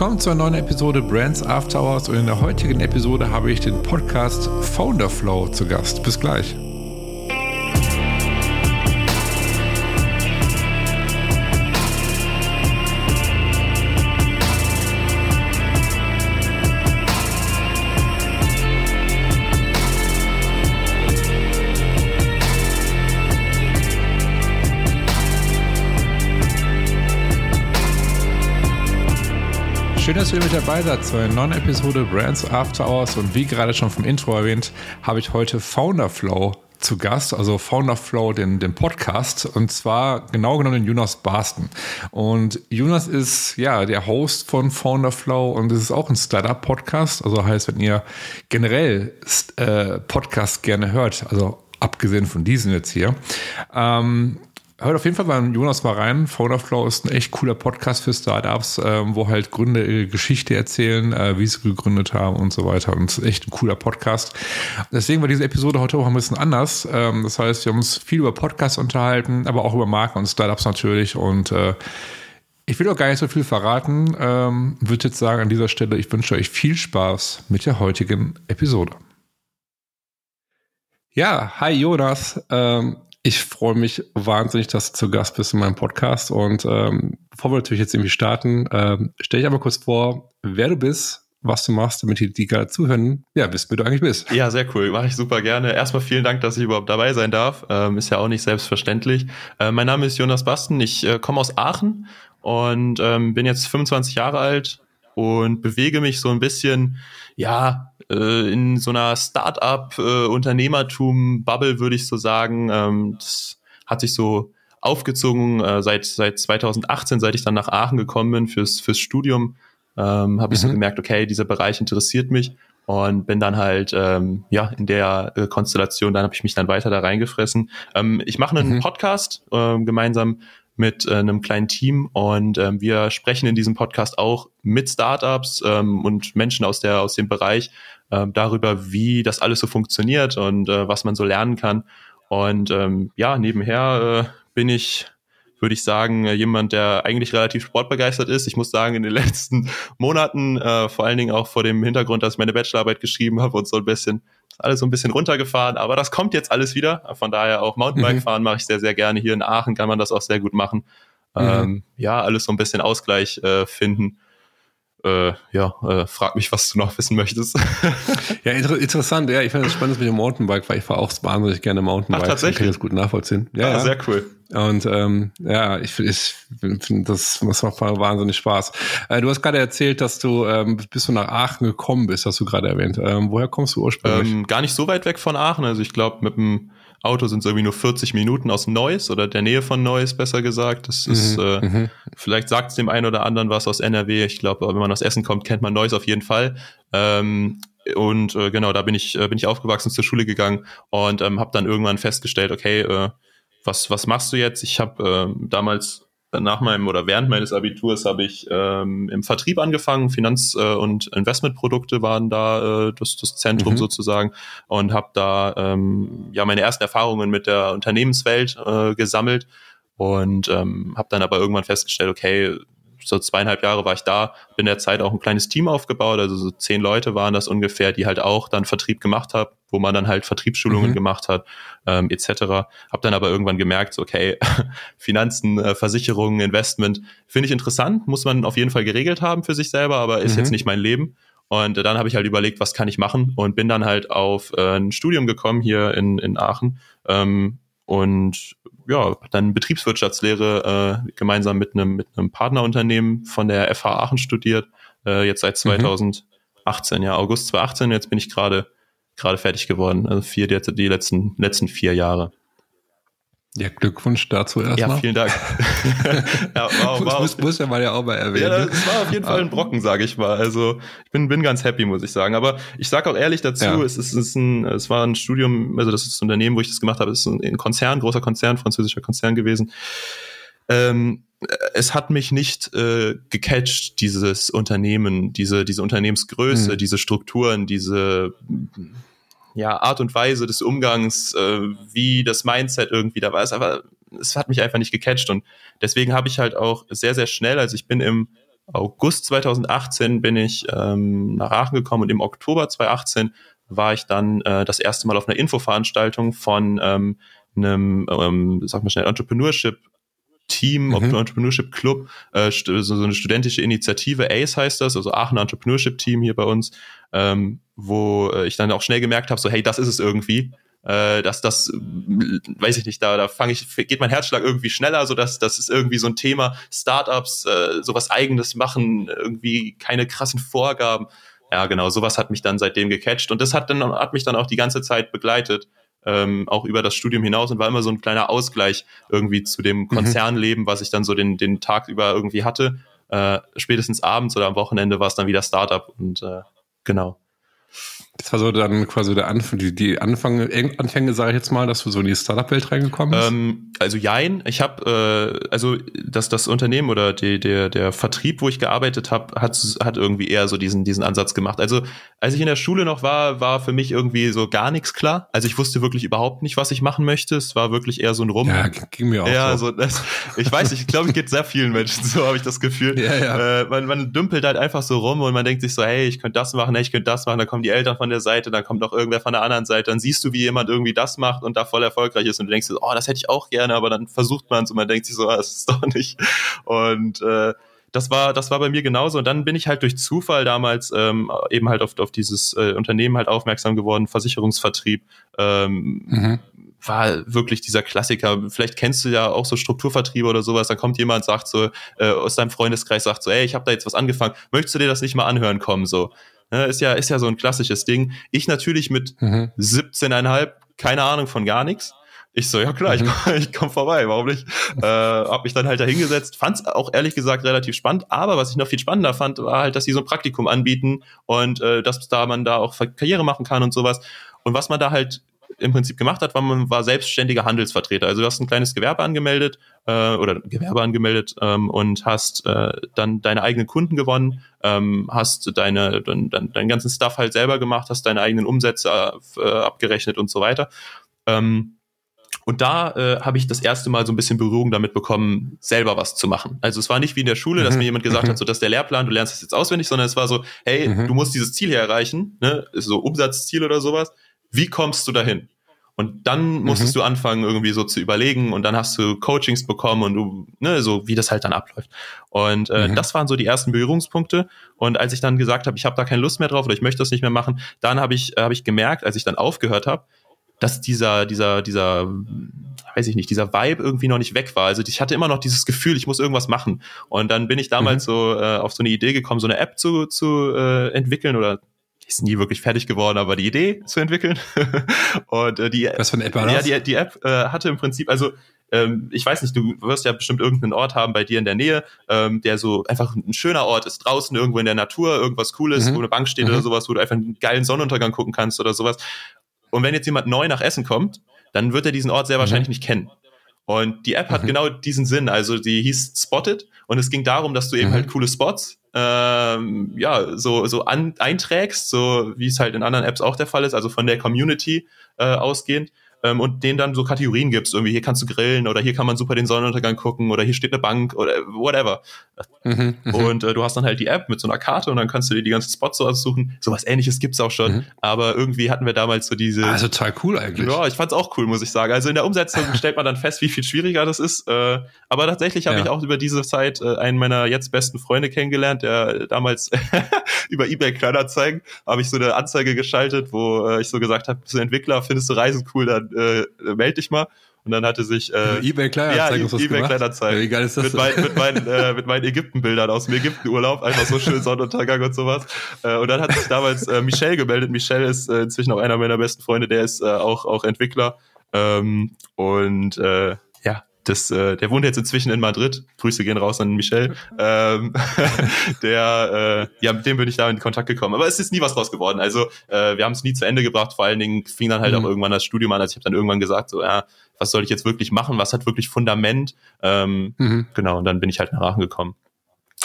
Willkommen zur neuen Episode Brands After Hours und in der heutigen Episode habe ich den Podcast Founder Flow zu Gast. Bis gleich. Dass ihr mit dabei seid zu einer neuen Episode Brands After Hours. Und wie gerade schon vom Intro erwähnt, habe ich heute Founder Flow zu Gast, also Founder Flow, den, den Podcast, und zwar genau genommen den Jonas Barsten. Und Jonas ist ja der Host von Founder Flow und es ist auch ein Startup-Podcast. Also heißt, wenn ihr generell äh, Podcasts gerne hört, also abgesehen von diesen jetzt hier, ähm, Hört auf jeden Fall beim Jonas mal rein. Phone Flow ist ein echt cooler Podcast für Startups, ähm, wo halt Gründer ihre Geschichte erzählen, äh, wie sie gegründet haben und so weiter. Und es ist echt ein cooler Podcast. Deswegen war diese Episode heute auch ein bisschen anders. Ähm, das heißt, wir haben uns viel über Podcasts unterhalten, aber auch über Marken und Startups natürlich. Und äh, ich will auch gar nicht so viel verraten. Ähm, würde jetzt sagen an dieser Stelle, ich wünsche euch viel Spaß mit der heutigen Episode. Ja, hi Jonas. Ähm, ich freue mich wahnsinnig, dass du zu Gast bist in meinem Podcast. Und ähm, bevor wir natürlich jetzt irgendwie starten, ähm, stell dich einmal kurz vor, wer du bist, was du machst, damit die, die gerade zuhören, ja, wissen, wer du eigentlich bist. Ja, sehr cool. Mache ich super gerne. Erstmal vielen Dank, dass ich überhaupt dabei sein darf. Ähm, ist ja auch nicht selbstverständlich. Äh, mein Name ist Jonas Basten. Ich äh, komme aus Aachen und ähm, bin jetzt 25 Jahre alt und bewege mich so ein bisschen, ja, äh, in so einer Start-up-Unternehmertum-Bubble, würde ich so sagen. Ähm, das hat sich so aufgezogen äh, seit, seit 2018, seit ich dann nach Aachen gekommen bin fürs, fürs Studium, ähm, habe ich mhm. so gemerkt, okay, dieser Bereich interessiert mich und bin dann halt ähm, ja in der äh, Konstellation, dann habe ich mich dann weiter da reingefressen. Ähm, ich mache einen mhm. Podcast äh, gemeinsam mit äh, einem kleinen Team und ähm, wir sprechen in diesem Podcast auch mit Startups ähm, und Menschen aus der aus dem Bereich äh, darüber, wie das alles so funktioniert und äh, was man so lernen kann. Und ähm, ja, nebenher äh, bin ich würde ich sagen, äh, jemand, der eigentlich relativ sportbegeistert ist. Ich muss sagen, in den letzten Monaten, äh, vor allen Dingen auch vor dem Hintergrund, dass ich meine Bachelorarbeit geschrieben habe und so ein bisschen, alles so ein bisschen runtergefahren. Aber das kommt jetzt alles wieder. Von daher auch Mountainbike mhm. fahren mache ich sehr, sehr gerne. Hier in Aachen kann man das auch sehr gut machen. Mhm. Ähm, ja, alles so ein bisschen Ausgleich äh, finden äh, ja, äh, frag mich, was du noch wissen möchtest. ja, inter interessant. Ja, ich finde es spannend mit dem Mountainbike, weil ich fahre auch wahnsinnig gerne Mountainbike. Ach, tatsächlich? Ich kann das gut nachvollziehen. Ja, ah, ja. sehr cool. Und ähm, ja, ich, ich finde, das, das macht wahnsinnig Spaß. Äh, du hast gerade erzählt, dass du ähm, bis du nach Aachen gekommen bist, hast du gerade erwähnt. Ähm, woher kommst du ursprünglich? Ähm, gar nicht so weit weg von Aachen. Also ich glaube, mit dem Auto sind es irgendwie nur 40 Minuten aus Neuss oder der Nähe von Neuss, besser gesagt. Das mhm, ist, äh, mhm. vielleicht sagt es dem einen oder anderen was aus NRW. Ich glaube, wenn man aus Essen kommt, kennt man Neuss auf jeden Fall. Ähm, und äh, genau, da bin ich, äh, bin ich aufgewachsen, zur Schule gegangen und ähm, habe dann irgendwann festgestellt, okay, äh, was, was machst du jetzt? Ich habe äh, damals nach meinem oder während meines Abiturs habe ich ähm, im Vertrieb angefangen. Finanz- äh, und Investmentprodukte waren da äh, das, das Zentrum mhm. sozusagen und habe da ähm, ja meine ersten Erfahrungen mit der Unternehmenswelt äh, gesammelt und ähm, habe dann aber irgendwann festgestellt, okay, so zweieinhalb Jahre war ich da, bin der Zeit auch ein kleines Team aufgebaut, also so zehn Leute waren das ungefähr, die halt auch dann Vertrieb gemacht haben, wo man dann halt Vertriebsschulungen mhm. gemacht hat, ähm, etc. Hab dann aber irgendwann gemerkt, so, okay, Finanzen, äh, Versicherungen, Investment, finde ich interessant, muss man auf jeden Fall geregelt haben für sich selber, aber ist mhm. jetzt nicht mein Leben. Und äh, dann habe ich halt überlegt, was kann ich machen und bin dann halt auf äh, ein Studium gekommen hier in, in Aachen ähm, und ja, dann Betriebswirtschaftslehre äh, gemeinsam mit einem mit einem Partnerunternehmen von der FH Aachen studiert, äh, jetzt seit 2018, mhm. ja, August 2018, jetzt bin ich gerade gerade fertig geworden, also vier die, die letzten letzten vier Jahre. Ja, Glückwunsch dazu erstmal. Ja, vielen Dank. ja, war, war muss, muss ja mal ja auch mal erwähnen. Ja, das war auf jeden Fall ein Brocken, sage ich mal. Also ich bin, bin ganz happy, muss ich sagen. Aber ich sage auch ehrlich dazu, ja. es, ist, es, ist ein, es war ein Studium, also das ist das Unternehmen, wo ich das gemacht habe, es ist ein Konzern, großer Konzern, französischer Konzern gewesen. Ähm, es hat mich nicht äh, gecatcht, dieses Unternehmen, diese, diese Unternehmensgröße, mhm. diese Strukturen, diese ja, Art und Weise des Umgangs, äh, wie das Mindset irgendwie da war. Es, aber, es hat mich einfach nicht gecatcht und deswegen habe ich halt auch sehr, sehr schnell, also ich bin im August 2018 bin ich ähm, nach Aachen gekommen und im Oktober 2018 war ich dann äh, das erste Mal auf einer Infoveranstaltung von ähm, einem, ähm, sag mal schnell, Entrepreneurship Team, mhm. Entrepreneurship Club, äh, so, eine studentische Initiative, ACE heißt das, also Aachen Entrepreneurship Team hier bei uns, ähm, wo äh, ich dann auch schnell gemerkt habe, so hey, das ist es irgendwie. Äh, dass das, weiß ich nicht, da, da fange ich, geht mein Herzschlag irgendwie schneller, so dass das ist irgendwie so ein Thema, Startups, äh, sowas eigenes machen, irgendwie keine krassen Vorgaben. Ja, genau, sowas hat mich dann seitdem gecatcht und das hat dann hat mich dann auch die ganze Zeit begleitet ähm, auch über das Studium hinaus und war immer so ein kleiner Ausgleich irgendwie zu dem mhm. Konzernleben, was ich dann so den, den Tag über irgendwie hatte. Äh, spätestens abends oder am Wochenende war es dann wieder Startup und äh, genau. Das war so dann quasi der Anfang, die, die Anfang, Anfänge, sage ich jetzt mal, dass du so in die Startup-Welt reingekommen bist? Ähm, also jein, ich habe, äh, also das, das Unternehmen oder die, der, der Vertrieb, wo ich gearbeitet habe, hat, hat irgendwie eher so diesen, diesen Ansatz gemacht. Also als ich in der Schule noch war, war für mich irgendwie so gar nichts klar. Also ich wusste wirklich überhaupt nicht, was ich machen möchte. Es war wirklich eher so ein Rum. Ja, ging mir auch ja, so. so das, ich weiß, ich glaube, es geht sehr vielen Menschen so, habe ich das Gefühl. Ja, ja. Äh, man, man dümpelt halt einfach so rum und man denkt sich so, hey, ich könnte das machen, hey, ich könnte das machen. Dann kommen die Eltern von der Seite, dann kommt noch irgendwer von der anderen Seite. Dann siehst du, wie jemand irgendwie das macht und da voll erfolgreich ist und du denkst dir, oh, das hätte ich auch gerne, aber dann versucht man es und man denkt sich so, ah, das ist doch nicht. Und äh, das war, das war bei mir genauso. Und dann bin ich halt durch Zufall damals ähm, eben halt auf, auf dieses äh, Unternehmen halt aufmerksam geworden, Versicherungsvertrieb. Ähm, mhm. War wirklich dieser Klassiker. Vielleicht kennst du ja auch so Strukturvertriebe oder sowas. Dann kommt jemand, sagt so, äh, aus deinem Freundeskreis, sagt so, ey, ich habe da jetzt was angefangen, möchtest du dir das nicht mal anhören kommen? So. Ja, ist ja, ist ja so ein klassisches Ding. Ich natürlich mit mhm. 17,5, keine Ahnung von gar nichts. Ich so, ja klar, ich, mhm. komm, ich komm vorbei, warum nicht? Äh, hab mich dann halt da hingesetzt, fand's auch ehrlich gesagt relativ spannend, aber was ich noch viel spannender fand, war halt, dass sie so ein Praktikum anbieten und äh, dass da man da auch Karriere machen kann und sowas. Und was man da halt im Prinzip gemacht hat, war man war selbstständiger Handelsvertreter. Also du hast ein kleines Gewerbe angemeldet äh, oder Gewerbe angemeldet ähm, und hast äh, dann deine eigenen Kunden gewonnen, ähm, hast deine dein, deinen ganzen Stuff halt selber gemacht, hast deine eigenen Umsätze äh, abgerechnet und so weiter. Ähm, und da äh, habe ich das erste Mal so ein bisschen Berührung damit bekommen, selber was zu machen. Also es war nicht wie in der Schule, dass mhm. mir jemand gesagt mhm. hat, so das ist der Lehrplan, du lernst das jetzt auswendig, sondern es war so, hey, mhm. du musst dieses Ziel hier erreichen, ne, so Umsatzziel oder sowas. Wie kommst du dahin? Und dann musstest mhm. du anfangen, irgendwie so zu überlegen und dann hast du Coachings bekommen und du, ne, so wie das halt dann abläuft. Und äh, mhm. das waren so die ersten Berührungspunkte. Und als ich dann gesagt habe, ich habe da keine Lust mehr drauf oder ich möchte das nicht mehr machen, dann habe ich, äh, hab ich gemerkt, als ich dann aufgehört habe, dass dieser, dieser, dieser, weiß ich nicht, dieser Vibe irgendwie noch nicht weg war. Also ich hatte immer noch dieses Gefühl, ich muss irgendwas machen. Und dann bin ich damals mhm. so äh, auf so eine Idee gekommen, so eine App zu, zu äh, entwickeln oder ist nie wirklich fertig geworden, aber die Idee zu entwickeln. und äh, die Was für eine App war das? Ja, die, die App äh, hatte im Prinzip, also ähm, ich weiß nicht, du wirst ja bestimmt irgendeinen Ort haben bei dir in der Nähe, ähm, der so einfach ein schöner Ort ist, draußen irgendwo in der Natur, irgendwas Cooles, mhm. wo eine Bank steht mhm. oder sowas, wo du einfach einen geilen Sonnenuntergang gucken kannst oder sowas. Und wenn jetzt jemand neu nach Essen kommt, dann wird er diesen Ort sehr mhm. wahrscheinlich nicht kennen. Und die App hat mhm. genau diesen Sinn. Also die hieß Spotted und es ging darum, dass du eben mhm. halt coole Spots ähm, ja so so an, einträgst, so wie es halt in anderen Apps auch der Fall ist, also von der Community äh, ausgehend ähm, und denen dann so Kategorien gibst. Irgendwie hier kannst du grillen oder hier kann man super den Sonnenuntergang gucken oder hier steht eine Bank oder whatever. Mhm, mhm, und äh, du hast dann halt die App mit so einer Karte und dann kannst du dir die ganzen Spots so aussuchen. Sowas ähnliches gibt's auch schon. Mhm. Aber irgendwie hatten wir damals so diese. Ah, total cool eigentlich. Ja, ich fand's auch cool, muss ich sagen. Also in der Umsetzung stellt man dann fest, wie viel schwieriger das ist. Äh, aber tatsächlich habe ja. ich auch über diese Zeit äh, einen meiner jetzt besten Freunde kennengelernt, der damals über eBay Kleinanzeigen habe ich so eine Anzeige geschaltet, wo äh, ich so gesagt habe, bist du Entwickler, findest du Reisen cool, dann äh, melde dich mal. Und dann hatte sich äh, eBay Kleinanzeigen, ja, eBay Kleinanzeigen. Ja, geil ist das? Mit, mein, mit, meinen, äh, mit meinen Ägyptenbildern aus dem Ägyptenurlaub, einfach so schön Sonnenuntergang und sowas. Äh, und dann hat sich damals äh, Michel gemeldet. Michel ist äh, inzwischen auch einer meiner besten Freunde, der ist äh, auch auch Entwickler. Ähm, und äh, das, äh, der wohnt jetzt inzwischen in Madrid. Grüße gehen raus an Michel. Ähm, der, äh, ja, mit dem bin ich da in Kontakt gekommen. Aber es ist nie was draus geworden. Also äh, wir haben es nie zu Ende gebracht. Vor allen Dingen fing dann halt mhm. auch irgendwann das Studium an. Also ich habe dann irgendwann gesagt, so ja, was soll ich jetzt wirklich machen? Was hat wirklich Fundament? Ähm, mhm. Genau. Und dann bin ich halt nach Aachen gekommen.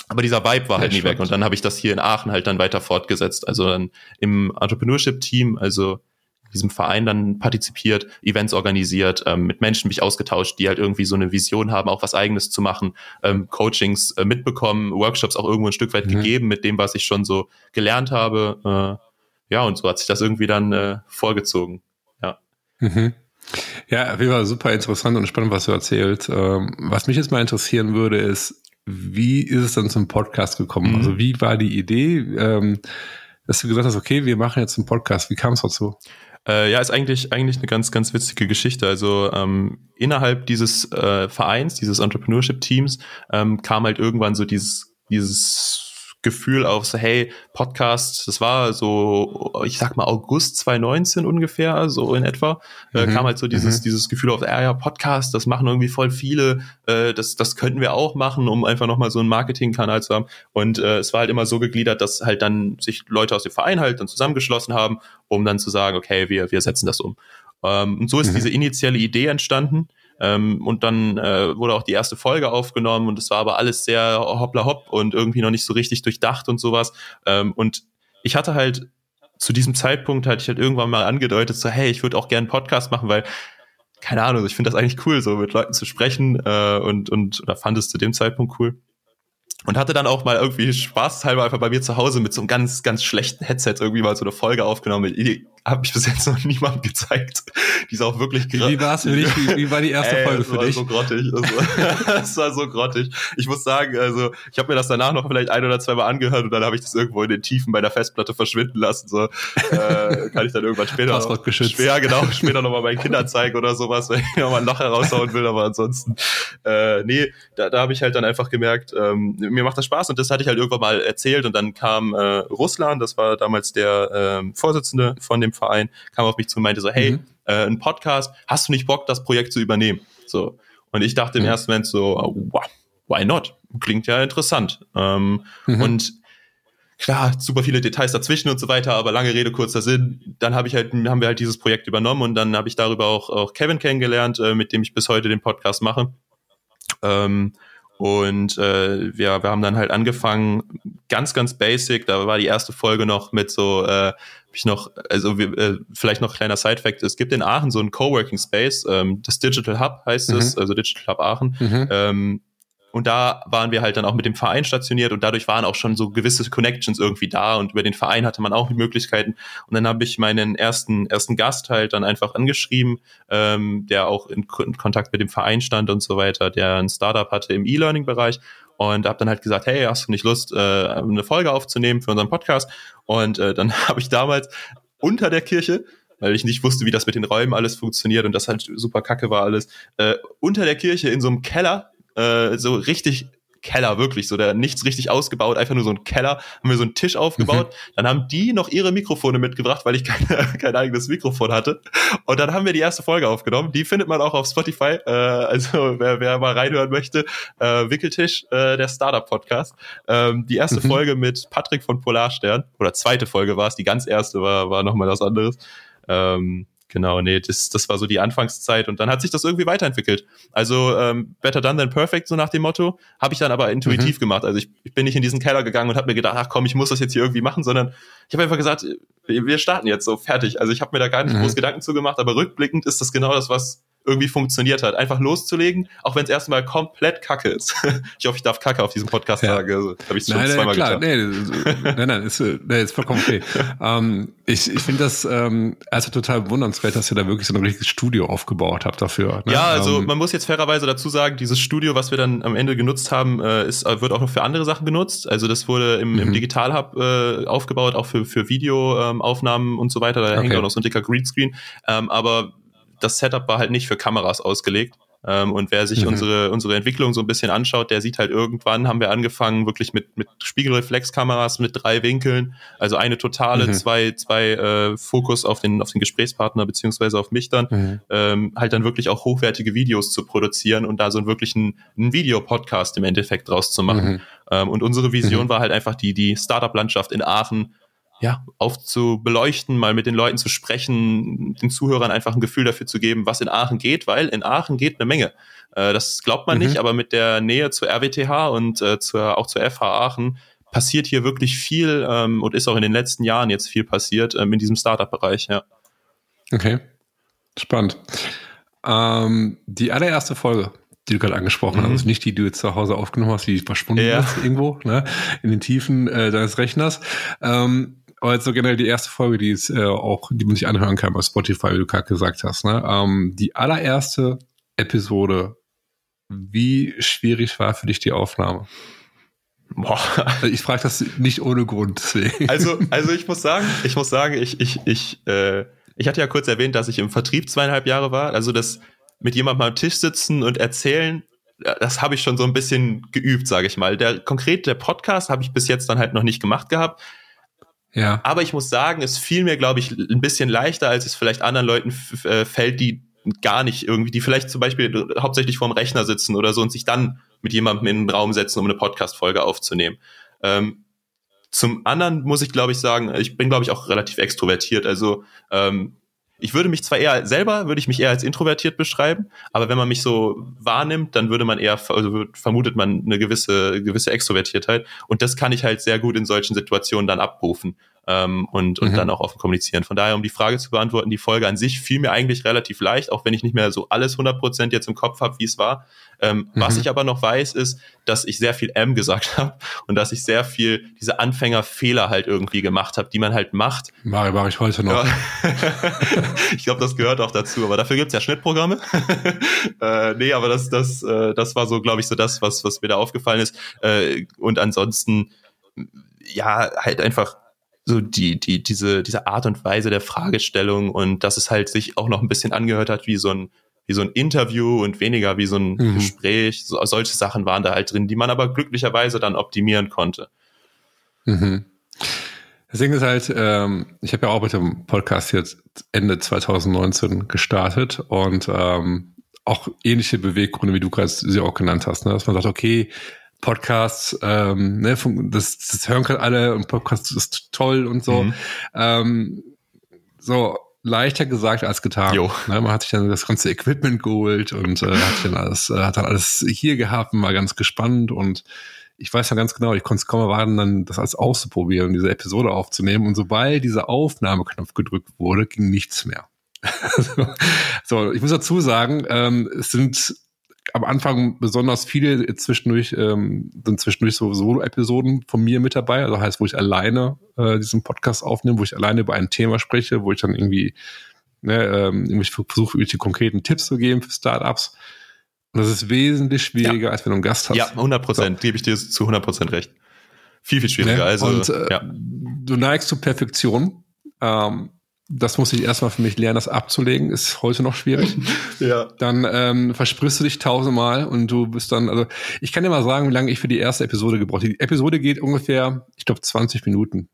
Aber dieser Vibe war halt nie weg. Und dann habe ich das hier in Aachen halt dann weiter fortgesetzt. Also dann im Entrepreneurship-Team, also diesem Verein dann partizipiert, Events organisiert, ähm, mit Menschen mich ausgetauscht, die halt irgendwie so eine Vision haben, auch was eigenes zu machen, ähm, Coachings äh, mitbekommen, Workshops auch irgendwo ein Stück weit mhm. gegeben mit dem, was ich schon so gelernt habe. Äh, ja, und so hat sich das irgendwie dann äh, vorgezogen. Ja. Mhm. Ja, auf jeden Fall super interessant und spannend, was du erzählst. Ähm, was mich jetzt mal interessieren würde, ist, wie ist es dann zum Podcast gekommen? Mhm. Also wie war die Idee, ähm, dass du gesagt hast, okay, wir machen jetzt einen Podcast. Wie kam es dazu? Äh, ja, ist eigentlich eigentlich eine ganz ganz witzige Geschichte. Also ähm, innerhalb dieses äh, Vereins, dieses Entrepreneurship Teams, ähm, kam halt irgendwann so dieses dieses Gefühl auf so, hey, Podcast, das war so, ich sag mal August 2019 ungefähr, so in etwa, äh, mhm. kam halt so dieses, mhm. dieses Gefühl auf, ja, ja, Podcast, das machen irgendwie voll viele, äh, das, das könnten wir auch machen, um einfach nochmal so einen Marketingkanal zu haben. Und äh, es war halt immer so gegliedert, dass halt dann sich Leute aus dem Verein halt dann zusammengeschlossen haben, um dann zu sagen, okay, wir, wir setzen das um. Ähm, und so ist mhm. diese initiale Idee entstanden. Ähm, und dann äh, wurde auch die erste Folge aufgenommen und es war aber alles sehr hoppla hopp und irgendwie noch nicht so richtig durchdacht und sowas. Ähm, und ich hatte halt zu diesem Zeitpunkt hatte ich halt irgendwann mal angedeutet, so hey, ich würde auch gerne einen Podcast machen, weil keine Ahnung, ich finde das eigentlich cool, so mit Leuten zu sprechen äh, und und oder fand es zu dem Zeitpunkt cool und hatte dann auch mal irgendwie spaßhalber einfach bei mir zu Hause mit so einem ganz, ganz schlechten Headset irgendwie mal so eine Folge aufgenommen. Die habe ich bis jetzt noch niemandem gezeigt. Die ist auch wirklich Wie, wie war es für dich? Wie, wie, war die erste Ey, Folge für dich? Das war so grottig. Das war, so grottig. Ich muss sagen, also ich habe mir das danach noch vielleicht ein oder zwei Mal angehört und dann habe ich das irgendwo in den Tiefen bei der Festplatte verschwinden lassen. So äh, kann ich dann irgendwann später Passwort geschützt. Schwer, genau, später nochmal meinen Kindern zeigen oder sowas, wenn ich nochmal ein Loch heraushauen will. Aber ansonsten, äh, nee, da, da habe ich halt dann einfach gemerkt, ähm, mir macht das Spaß und das hatte ich halt irgendwann mal erzählt und dann kam äh, Russland, das war damals der äh, Vorsitzende von dem Verein, kam auf mich zu und meinte so, hey, mhm. äh, ein Podcast, hast du nicht Bock, das Projekt zu übernehmen? So. Und ich dachte im mhm. ersten Moment so, wow, why not? Klingt ja interessant. Ähm, mhm. Und klar, super viele Details dazwischen und so weiter, aber lange Rede, kurzer Sinn. Dann habe ich halt, haben wir halt dieses Projekt übernommen und dann habe ich darüber auch, auch Kevin kennengelernt, äh, mit dem ich bis heute den Podcast mache. Ähm, und äh, wir, wir haben dann halt angefangen, ganz, ganz basic. Da war die erste Folge noch mit so, äh, ich noch, also wir, äh, vielleicht noch kleiner Side-Fact: Es gibt in Aachen so ein Coworking Space, ähm, das Digital Hub heißt mhm. es, also Digital Hub Aachen. Mhm. Ähm, und da waren wir halt dann auch mit dem Verein stationiert und dadurch waren auch schon so gewisse Connections irgendwie da und über den Verein hatte man auch die Möglichkeiten. Und dann habe ich meinen ersten, ersten Gast halt dann einfach angeschrieben, ähm, der auch in, in Kontakt mit dem Verein stand und so weiter, der ein Startup hatte im E-Learning-Bereich und habe dann halt gesagt, hey, hast du nicht Lust, äh, eine Folge aufzunehmen für unseren Podcast? Und äh, dann habe ich damals unter der Kirche weil ich nicht wusste, wie das mit den Räumen alles funktioniert und das halt super kacke war alles, äh, unter der Kirche in so einem Keller äh, so richtig Keller, wirklich, so der nichts richtig ausgebaut, einfach nur so ein Keller, haben wir so einen Tisch aufgebaut. Mhm. Dann haben die noch ihre Mikrofone mitgebracht, weil ich keine, kein eigenes Mikrofon hatte. Und dann haben wir die erste Folge aufgenommen. Die findet man auch auf Spotify. Äh, also wer, wer mal reinhören möchte, äh, Wickeltisch, äh, der Startup-Podcast. Ähm, die erste mhm. Folge mit Patrick von Polarstern, oder zweite Folge war es, die ganz erste war, war nochmal was anderes. Ähm, Genau, nee, das, das war so die Anfangszeit und dann hat sich das irgendwie weiterentwickelt. Also ähm, Better Done Than Perfect, so nach dem Motto, habe ich dann aber intuitiv mhm. gemacht. Also ich, ich bin nicht in diesen Keller gegangen und habe mir gedacht, ach komm, ich muss das jetzt hier irgendwie machen, sondern ich habe einfach gesagt, wir starten jetzt so, fertig. Also ich habe mir da gar nicht mhm. groß Gedanken zugemacht, aber rückblickend ist das genau das, was irgendwie funktioniert hat. Einfach loszulegen, auch wenn es erstmal komplett kacke ist. ich hoffe, ich darf Kacke auf diesem Podcast ja. sagen. Also, habe ich schon nein, zweimal klar, getan. Nee, nein, nein, ist, nee, ist vollkommen okay. ähm, ich ich finde das ähm, also total wundernswert, dass ihr da wirklich so ein richtiges Studio aufgebaut habt dafür. Ne? Ja, also ähm, man muss jetzt fairerweise dazu sagen, dieses Studio, was wir dann am Ende genutzt haben, äh, ist, wird auch noch für andere Sachen genutzt. Also das wurde im, mhm. im Digital Hub äh, aufgebaut, auch für, für Videoaufnahmen ähm, und so weiter. Da okay. hängt auch noch so ein dicker Greenscreen. Ähm, aber das Setup war halt nicht für Kameras ausgelegt. Ähm, und wer sich mhm. unsere, unsere Entwicklung so ein bisschen anschaut, der sieht halt irgendwann, haben wir angefangen wirklich mit, mit Spiegelreflexkameras mit drei Winkeln, also eine totale, mhm. zwei, zwei äh, Fokus auf den, auf den Gesprächspartner beziehungsweise auf mich dann, mhm. ähm, halt dann wirklich auch hochwertige Videos zu produzieren und da so wirklich einen, einen Videopodcast im Endeffekt draus zu machen. Mhm. Ähm, und unsere Vision mhm. war halt einfach die, die Startup-Landschaft in Aachen ja, aufzubeleuchten, mal mit den Leuten zu sprechen, den Zuhörern einfach ein Gefühl dafür zu geben, was in Aachen geht, weil in Aachen geht eine Menge. Äh, das glaubt man mhm. nicht, aber mit der Nähe zur RWTH und äh, zur, auch zur FH Aachen passiert hier wirklich viel ähm, und ist auch in den letzten Jahren jetzt viel passiert ähm, in diesem Startup-Bereich, ja. Okay, spannend. Ähm, die allererste Folge, die du gerade angesprochen mhm. hast, nicht die, die du jetzt zu Hause aufgenommen hast, die verschwunden ja. ist irgendwo, ne, in den Tiefen äh, deines Rechners. Ähm, aber jetzt so generell die erste Folge, die ist äh, auch, die man sich anhören kann bei Spotify, wie du gerade gesagt hast. Ne? Ähm, die allererste Episode, wie schwierig war für dich die Aufnahme? Boah. Also ich frage das nicht ohne Grund. Deswegen. Also, also ich muss sagen, ich muss sagen, ich, ich, ich, äh, ich hatte ja kurz erwähnt, dass ich im Vertrieb zweieinhalb Jahre war. Also das mit jemandem am Tisch sitzen und erzählen, das habe ich schon so ein bisschen geübt, sage ich mal. Der konkret der Podcast habe ich bis jetzt dann halt noch nicht gemacht gehabt. Ja. Aber ich muss sagen, es fiel mir, glaube ich, ein bisschen leichter, als es vielleicht anderen Leuten äh, fällt, die gar nicht irgendwie, die vielleicht zum Beispiel hauptsächlich vorm Rechner sitzen oder so und sich dann mit jemandem in den Raum setzen, um eine Podcast-Folge aufzunehmen. Ähm, zum anderen muss ich, glaube ich, sagen, ich bin, glaube ich, auch relativ extrovertiert. Also ähm, ich würde mich zwar eher selber, würde ich mich eher als introvertiert beschreiben, aber wenn man mich so wahrnimmt, dann würde man eher, also vermutet man eine gewisse, gewisse Extrovertiertheit. Und das kann ich halt sehr gut in solchen Situationen dann abrufen ähm, und, und mhm. dann auch offen kommunizieren. Von daher, um die Frage zu beantworten, die Folge an sich fiel mir eigentlich relativ leicht, auch wenn ich nicht mehr so alles 100% jetzt im Kopf habe, wie es war. Ähm, mhm. Was ich aber noch weiß, ist, dass ich sehr viel M gesagt habe und dass ich sehr viel diese Anfängerfehler halt irgendwie gemacht habe, die man halt macht. Mache, mache ich heute noch. Ja. ich glaube, das gehört auch dazu, aber dafür gibt's ja Schnittprogramme. äh, nee, aber das, das, äh, das war so, glaube ich, so das, was, was mir da aufgefallen ist. Äh, und ansonsten, ja, halt einfach so die, die, diese, diese Art und Weise der Fragestellung und dass es halt sich auch noch ein bisschen angehört hat wie so ein, wie so ein Interview und weniger wie so ein mhm. Gespräch. So, solche Sachen waren da halt drin, die man aber glücklicherweise dann optimieren konnte. Mhm. Das Ding ist halt, ähm, ich habe ja auch mit dem Podcast jetzt Ende 2019 gestartet und ähm, auch ähnliche Beweggründe, wie du gerade sie auch genannt hast, ne? dass man sagt, okay, Podcasts, ähm, ne, das, das hören können alle und Podcast ist toll und so. Mhm. Ähm, so leichter gesagt als getan. Jo. Ne, man hat sich dann das ganze Equipment geholt und äh, hat dann alles, äh, hat dann alles hier gehabt und war ganz gespannt und ich weiß ja ganz genau, ich konnte es kaum erwarten, dann das alles auszuprobieren, diese Episode aufzunehmen. Und sobald dieser Aufnahmeknopf gedrückt wurde, ging nichts mehr. so, ich muss dazu sagen, ähm, es sind am Anfang besonders viele zwischendurch ähm, sind zwischendurch so Solo-Episoden von mir mit dabei, also heißt, wo ich alleine äh, diesen Podcast aufnehme, wo ich alleine über ein Thema spreche, wo ich dann irgendwie ne, ähm, irgendwie versuche, irgendwelche konkreten Tipps zu geben für Startups. Und das ist wesentlich schwieriger, ja. als wenn du einen Gast hast. Ja, 100 Prozent, gebe ich dir zu 100 Prozent recht. Viel, viel schwieriger. Ne? Also, und äh, ja. du neigst zu Perfektion. Ähm, das muss ich erstmal für mich lernen, das abzulegen, ist heute noch schwierig. ja. Dann ähm, versprichst du dich tausendmal und du bist dann, also ich kann dir mal sagen, wie lange ich für die erste Episode gebraucht habe. Die Episode geht ungefähr, ich glaube, 20 Minuten.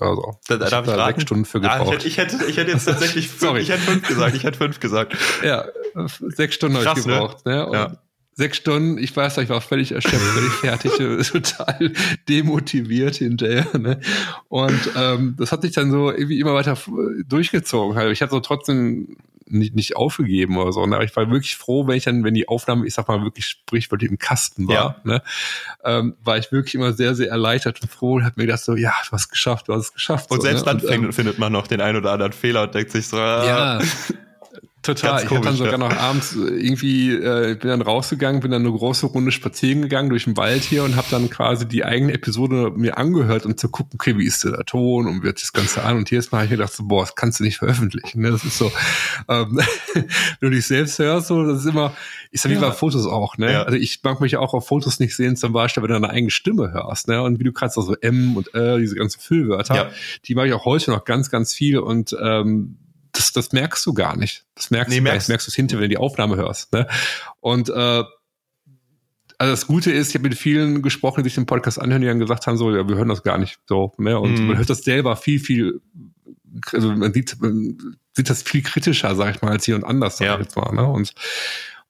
Also, da, ich darf ich da sechs Stunden für gebraucht. Ah, ich, hätte, ich, hätte, ich hätte jetzt tatsächlich fünf, Sorry. ich hätte fünf gesagt, ich hätte fünf gesagt. Ja, sechs Stunden habe ich ne? gebraucht. Ne? ne? ja sechs Stunden, ich weiß, ich war völlig erschöpft, völlig fertig, total demotiviert hinterher. Ne? Und ähm, das hat sich dann so irgendwie immer weiter durchgezogen. Halt. Ich hatte so trotzdem nicht, nicht aufgegeben oder so. Ne? Ich war wirklich froh, wenn ich dann, wenn die Aufnahme, ich sag mal, wirklich sprichwörtlich im Kasten war, ja. ne? ähm, war ich wirklich immer sehr, sehr erleichtert und froh und hab mir gedacht so, ja, du hast geschafft, du hast es geschafft. Und so, selbst ne? dann und, ähm, findet man noch den einen oder anderen Fehler und denkt sich so, ah. ja. Total. ich habe dann sogar ja. noch abends irgendwie, äh, bin dann rausgegangen, bin dann eine große Runde spazieren gegangen durch den Wald hier und habe dann quasi die eigene Episode mir angehört, um zu gucken, okay, wie ist der Ton und wie wird das Ganze an. Und jedes Mal habe ich mir gedacht, so, boah, das kannst du nicht veröffentlichen. Ne? Das ist so, ähm, wenn du dich selbst hörst, so, das ist immer, ich sag wie ja. bei Fotos auch, ne? Ja. Also ich mag mich ja auch auf Fotos nicht sehen, zum Beispiel, wenn du deine eigene Stimme hörst, ne? Und wie du kannst auch so M und Äh, diese ganzen Füllwörter, die mache ich auch heute noch ganz, ganz viel und ähm, das, das merkst du gar nicht. Das merkst nee, du merkst, merkst du es hinterher, wenn du die Aufnahme hörst. Ne? Und äh, also das Gute ist, ich habe mit vielen gesprochen, die sich den Podcast anhören, die dann gesagt haben, so, ja, wir hören das gar nicht so. Ne? Und mm. man hört das selber viel, viel, also man sieht, man sieht das viel kritischer, sag ich mal, als hier und anders, sag ja. ich jetzt mal. Ne? Und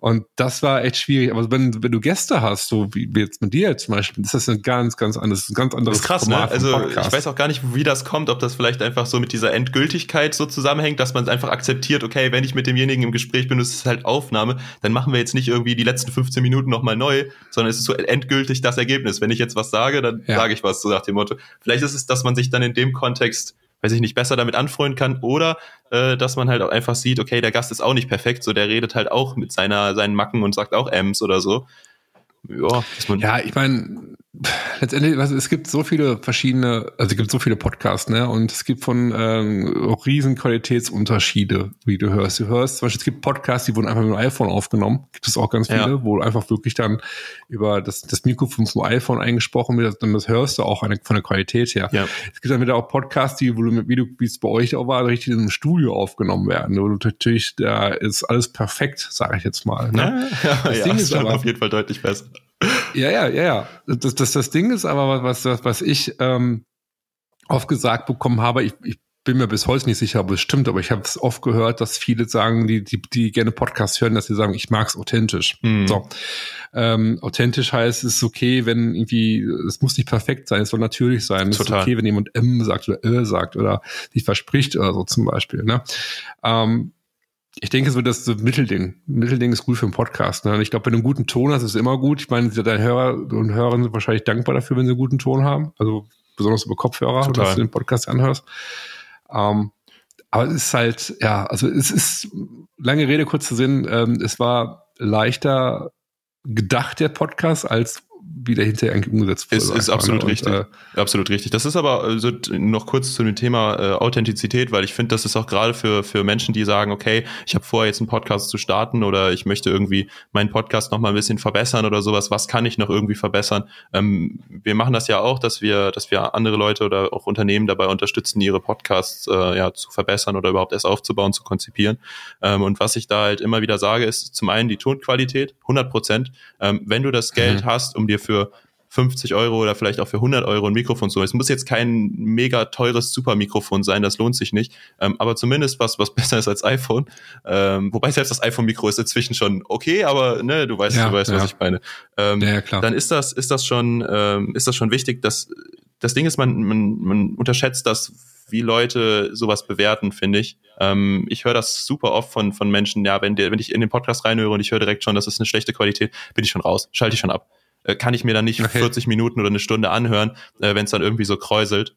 und das war echt schwierig. Aber wenn, wenn du Gäste hast, so wie jetzt mit dir zum Beispiel, ist das ein ganz, ganz anderes, ein ganz anderes das ist krass, ne? Format ne? Also ich weiß auch gar nicht, wie das kommt, ob das vielleicht einfach so mit dieser Endgültigkeit so zusammenhängt, dass man einfach akzeptiert, okay, wenn ich mit demjenigen im Gespräch bin, das ist halt Aufnahme, dann machen wir jetzt nicht irgendwie die letzten 15 Minuten nochmal neu, sondern es ist so endgültig das Ergebnis. Wenn ich jetzt was sage, dann ja. sage ich was, so nach dem Motto. Vielleicht ist es, dass man sich dann in dem Kontext weiß ich nicht, besser damit anfreunden kann oder äh, dass man halt auch einfach sieht, okay, der Gast ist auch nicht perfekt, so der redet halt auch mit seiner, seinen Macken und sagt auch Ems oder so. Ja, ja ich meine, letztendlich, also es gibt so viele verschiedene, also es gibt so viele Podcasts, ne? Und es gibt von ähm, riesen Qualitätsunterschiede, wie du hörst. Du hörst, zum Beispiel, es gibt Podcasts, die wurden einfach mit dem iPhone aufgenommen. Gibt es auch ganz viele, ja. wo einfach wirklich dann über das, das Mikrofon vom iPhone eingesprochen wird, dann das hörst du auch eine, von der Qualität her. Ja. Es gibt dann wieder auch Podcasts, die, wo du, wie du, wie es bei euch auch war, richtig in einem Studio aufgenommen werden. Und natürlich, da ist alles perfekt, sage ich jetzt mal. Ne? Ja, das Ding ist aber, auf jeden Fall deutlich besser. Ja, ja, ja, ja. Das, das, das Ding ist aber, was, was, was ich ähm, oft gesagt bekommen habe, ich, ich bin mir bis heute nicht sicher, ob es stimmt, aber ich habe es oft gehört, dass viele sagen, die, die, die gerne Podcasts hören, dass sie sagen, ich mag es authentisch. Mhm. So. Ähm, authentisch heißt, es ist okay, wenn irgendwie, es muss nicht perfekt sein, es soll natürlich sein. Es ist okay, wenn jemand M sagt oder L sagt oder sich verspricht oder so zum Beispiel. Ne? Ähm, ich denke, so das so Mittelding. Mittelding ist gut für einen Podcast. Ne? Und ich glaube, wenn du einen guten Ton hast, ist es immer gut. Ich meine, deine Hörer und Hörerinnen sind wahrscheinlich dankbar dafür, wenn sie einen guten Ton haben. Also besonders über Kopfhörer, Total. dass du den Podcast anhörst. Ähm, aber es ist halt, ja, also es ist lange Rede, kurzer Sinn. Ähm, es war leichter gedacht, der Podcast, als wie der hinterher eigentlich umgesetzt wurde. Ist, ist absolut und, richtig. Äh, absolut richtig. Das ist aber also noch kurz zu dem Thema äh, Authentizität, weil ich finde, das ist auch gerade für, für Menschen, die sagen, okay, ich habe vor, jetzt einen Podcast zu starten oder ich möchte irgendwie meinen Podcast noch mal ein bisschen verbessern oder sowas. Was kann ich noch irgendwie verbessern? Ähm, wir machen das ja auch, dass wir, dass wir andere Leute oder auch Unternehmen dabei unterstützen, ihre Podcasts äh, ja zu verbessern oder überhaupt erst aufzubauen, zu konzipieren. Ähm, und was ich da halt immer wieder sage, ist zum einen die Tonqualität, 100 Prozent. Ähm, wenn du das Geld mhm. hast, um dir für 50 Euro oder vielleicht auch für 100 Euro ein Mikrofon zu. Es muss jetzt kein mega teures Supermikrofon sein, das lohnt sich nicht. Ähm, aber zumindest was, was besser ist als iPhone. Ähm, wobei selbst das iPhone-Mikro ist inzwischen schon okay, aber ne, du weißt, ja, du weißt, ja. was ich meine. Ähm, ja, klar. Dann ist das, ist das schon, ähm, ist das schon wichtig, dass das Ding ist, man, man, man unterschätzt das, wie Leute sowas bewerten, finde ich. Ähm, ich höre das super oft von, von Menschen, ja, wenn, der, wenn ich in den Podcast reinhöre und ich höre direkt schon, das ist eine schlechte Qualität, bin ich schon raus, schalte ich schon ab. Äh, kann ich mir dann nicht okay. 40 Minuten oder eine Stunde anhören, äh, wenn es dann irgendwie so kräuselt.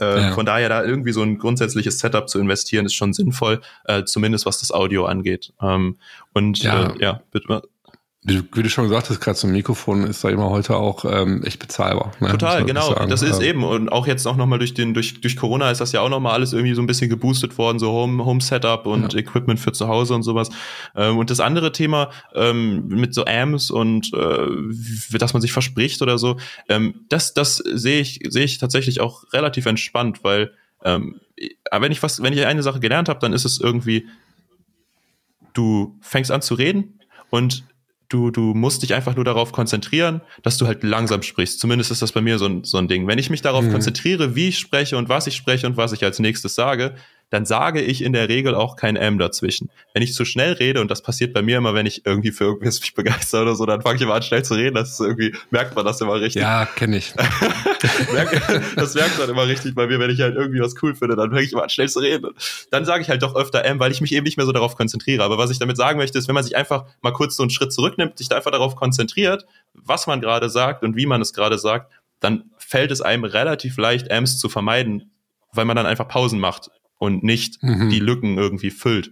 Äh, ja. Von daher da irgendwie so ein grundsätzliches Setup zu investieren, ist schon sinnvoll, äh, zumindest was das Audio angeht. Ähm, und ja, äh, ja bitte, wie, du schon gesagt hast, gerade so ein Mikrofon ist da immer heute auch ähm, echt bezahlbar. Ne? Total, genau. Das ist eben. Und auch jetzt auch nochmal durch den, durch, durch Corona ist das ja auch nochmal alles irgendwie so ein bisschen geboostet worden, so Home, Home Setup und ja. Equipment für zu Hause und sowas. Ähm, und das andere Thema ähm, mit so Amps und äh, dass man sich verspricht oder so, ähm, das, das sehe ich, sehe ich tatsächlich auch relativ entspannt, weil ähm, wenn ich was, wenn ich eine Sache gelernt habe, dann ist es irgendwie, du fängst an zu reden und du, du musst dich einfach nur darauf konzentrieren, dass du halt langsam sprichst. Zumindest ist das bei mir so ein, so ein Ding. Wenn ich mich darauf mhm. konzentriere, wie ich spreche und was ich spreche und was ich als nächstes sage, dann sage ich in der Regel auch kein M dazwischen. Wenn ich zu schnell rede, und das passiert bei mir immer, wenn ich irgendwie für irgendwas mich begeister oder so, dann fange ich immer an, schnell zu reden. Das ist irgendwie, merkt man das immer richtig. Ja, kenne ich. das merkt man immer richtig bei mir, wenn ich halt irgendwie was cool finde, dann fange ich immer an, schnell zu reden. Dann sage ich halt doch öfter M, weil ich mich eben nicht mehr so darauf konzentriere. Aber was ich damit sagen möchte, ist, wenn man sich einfach mal kurz so einen Schritt zurücknimmt, sich da einfach darauf konzentriert, was man gerade sagt und wie man es gerade sagt, dann fällt es einem relativ leicht, M's zu vermeiden, weil man dann einfach Pausen macht und nicht mhm. die Lücken irgendwie füllt.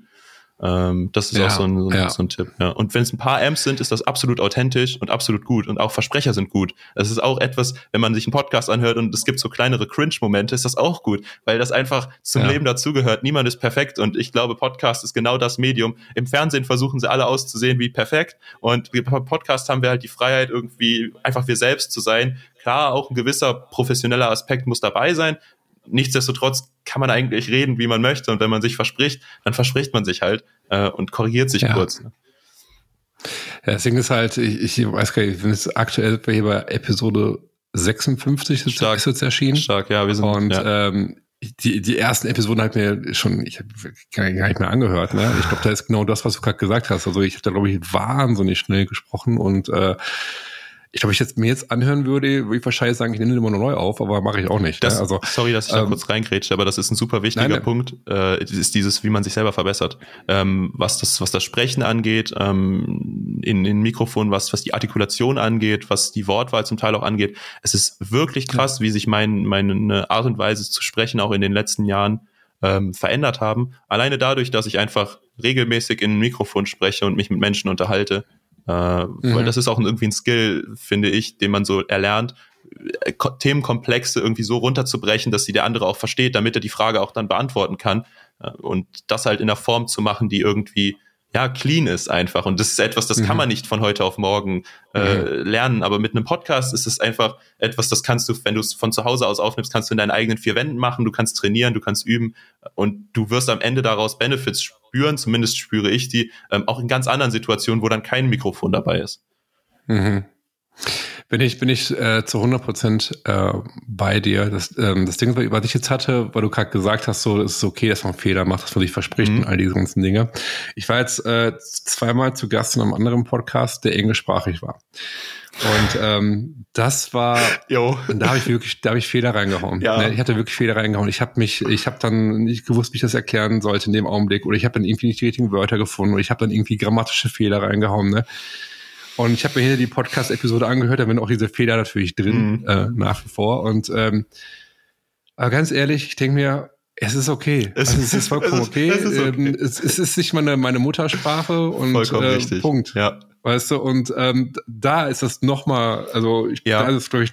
Ähm, das ist ja, auch so ein, so, ein, ja. so ein Tipp. Ja. Und wenn es ein paar Amps sind, ist das absolut authentisch und absolut gut. Und auch Versprecher sind gut. Das ist auch etwas, wenn man sich einen Podcast anhört und es gibt so kleinere Cringe-Momente, ist das auch gut, weil das einfach zum. Leben dazugehört. Niemand ist perfekt und ich glaube, Podcast ist genau das Medium. Im Fernsehen versuchen sie alle auszusehen wie perfekt und beim Podcast haben wir halt die Freiheit, irgendwie einfach wir selbst zu sein. Klar, auch ein gewisser professioneller Aspekt muss dabei sein, nichtsdestotrotz kann man eigentlich reden, wie man möchte. Und wenn man sich verspricht, dann verspricht man sich halt äh, und korrigiert sich ja. kurz. Ne? Ja, das Ding ist halt, ich, ich weiß gar nicht, wenn es aktuell bei Episode 56 ist, Stark. ist jetzt erschienen. Stark, ja, wir sind. Und ja. ähm, die, die ersten Episoden hat mir schon, ich habe gar nicht mehr angehört. Ne? Ich glaube, da ist genau das, was du gerade gesagt hast. Also ich habe da, glaube ich, wahnsinnig schnell gesprochen und äh, ich glaube, ich jetzt mir jetzt anhören würde, würde ich wahrscheinlich sagen, ich nehme den immer nur neu auf, aber mache ich auch nicht. Ne? Das, ne? also, sorry, dass ich da ähm, kurz reingrätsche, aber das ist ein super wichtiger nein, Punkt, äh, ist dieses, wie man sich selber verbessert. Ähm, was das, was das Sprechen angeht, ähm, in, in Mikrofon, was, was die Artikulation angeht, was die Wortwahl zum Teil auch angeht. Es ist wirklich krass, wie sich mein, meine Art und Weise zu sprechen auch in den letzten Jahren ähm, verändert haben. Alleine dadurch, dass ich einfach regelmäßig in ein Mikrofon spreche und mich mit Menschen unterhalte, äh, mhm. Weil das ist auch irgendwie ein Skill, finde ich, den man so erlernt, äh, Themenkomplexe irgendwie so runterzubrechen, dass sie der andere auch versteht, damit er die Frage auch dann beantworten kann. Äh, und das halt in einer Form zu machen, die irgendwie ja, clean ist einfach. Und das ist etwas, das mhm. kann man nicht von heute auf morgen äh, mhm. lernen. Aber mit einem Podcast ist es einfach etwas, das kannst du, wenn du es von zu Hause aus aufnimmst, kannst du in deinen eigenen vier Wänden machen, du kannst trainieren, du kannst üben und du wirst am Ende daraus Benefits spüren, zumindest spüre ich die, ähm, auch in ganz anderen Situationen, wo dann kein Mikrofon dabei ist. Mhm. Bin ich, bin ich äh, zu 100 Prozent äh, bei dir. Das, ähm, das Ding, was ich jetzt hatte, weil du gerade gesagt hast, so, es ist okay, dass man Fehler macht, dass man sich verspricht mhm. und all diese ganzen Dinge. Ich war jetzt äh, zweimal zu Gast in einem anderen Podcast, der englischsprachig war. Und ähm, das war, jo. und da habe ich wirklich, da habe ich Fehler reingehauen. Ja. Ne, ich hatte wirklich Fehler reingehauen. Ich habe mich, ich habe dann nicht gewusst, wie ich das erklären sollte in dem Augenblick, oder ich habe dann irgendwie nicht die richtigen Wörter gefunden, oder ich habe dann irgendwie grammatische Fehler reingehauen. Ne? Und ich habe mir hier die Podcast-Episode angehört, da sind auch diese Fehler natürlich drin, mhm. äh, nach wie vor. Und ähm, aber ganz ehrlich, ich denke mir, es ist okay. Es, also, es ist vollkommen es ist, okay. Es ist, okay. Ähm, es, es ist nicht meine, meine Muttersprache und vollkommen äh, richtig. Punkt. Ja. Weißt du, und ähm, da ist das nochmal, also ich, ja. da ist glaube ich,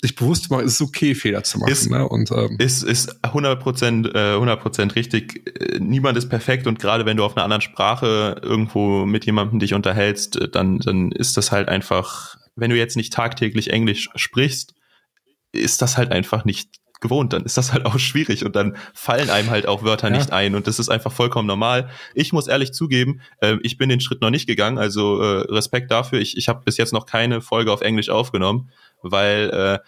sich bewusst zu machen, ist es okay, Fehler zu machen. Ist, ne? und, ähm, ist, ist 100 Prozent, äh, 100 Prozent richtig. Niemand ist perfekt und gerade wenn du auf einer anderen Sprache irgendwo mit jemandem dich unterhältst, dann, dann ist das halt einfach, wenn du jetzt nicht tagtäglich Englisch sprichst, ist das halt einfach nicht gewohnt, dann ist das halt auch schwierig und dann fallen einem halt auch Wörter ja. nicht ein und das ist einfach vollkommen normal. Ich muss ehrlich zugeben, äh, ich bin den Schritt noch nicht gegangen, also äh, Respekt dafür. Ich, ich habe bis jetzt noch keine Folge auf Englisch aufgenommen, weil äh,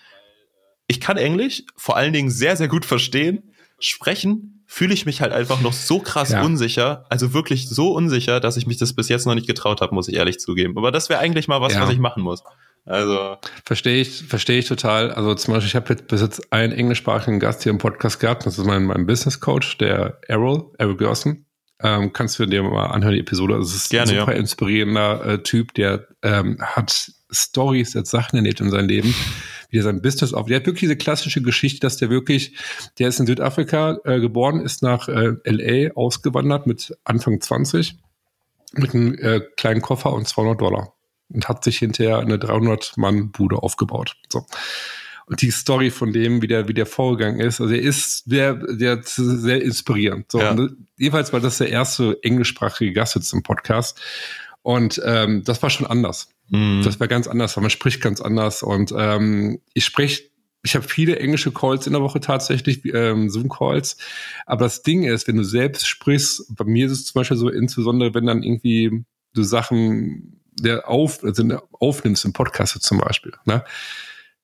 ich kann Englisch vor allen Dingen sehr, sehr gut verstehen. Sprechen fühle ich mich halt einfach noch so krass ja. unsicher, also wirklich so unsicher, dass ich mich das bis jetzt noch nicht getraut habe, muss ich ehrlich zugeben. Aber das wäre eigentlich mal was, ja. was ich machen muss. Also verstehe ich, verstehe ich total. Also zum Beispiel, ich habe jetzt bis jetzt einen englischsprachigen Gast hier im Podcast gehabt. Das ist mein, mein Business Coach, der Errol, Errol Gerson. Ähm, kannst du dir mal anhören, die Episode. Das ist Gerne, ein super ja. inspirierender äh, Typ, der ähm, hat Stories, der hat Sachen erlebt in seinem Leben, wie er sein Business auf. Der hat wirklich diese klassische Geschichte, dass der wirklich, der ist in Südafrika äh, geboren, ist nach äh, LA ausgewandert mit Anfang 20 mit einem äh, kleinen Koffer und 200 Dollar und hat sich hinterher eine 300-Mann-Bude aufgebaut. So. Und die Story von dem, wie der, wie der vorgegangen ist, also er ist sehr, der, sehr inspirierend. So, ja. jedenfalls war das der erste englischsprachige Gast jetzt im Podcast. Und ähm, das war schon anders. Mhm. Das war ganz anders, weil man spricht ganz anders. Und ähm, ich spreche, ich habe viele englische Calls in der Woche tatsächlich, ähm, Zoom-Calls. Aber das Ding ist, wenn du selbst sprichst, bei mir ist es zum Beispiel so, insbesondere wenn dann irgendwie du Sachen der auf, also aufnimmst im Podcast zum Beispiel, ne?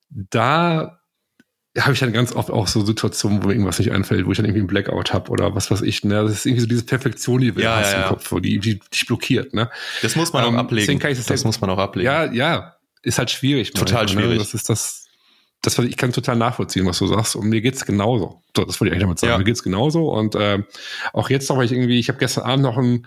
da habe ich dann ganz oft auch so Situationen, wo mir irgendwas nicht einfällt, wo ich dann irgendwie einen Blackout habe oder was weiß ich. Ne? Das ist irgendwie so diese Perfektion, die wir ja, hast ja, im Kopf, die, die dich blockiert. Ne? Das muss man ähm, auch ablegen. das, das muss man auch ablegen. Ja, ja, ist halt schwierig. Total manchmal, schwierig. Ne? Das ist das, das, was ich kann total nachvollziehen, was du sagst. Und mir geht's genauso. So, das wollte ich eigentlich damit sagen. Ja. Mir geht's genauso. Und äh, auch jetzt noch, weil ich irgendwie, ich habe gestern Abend noch ein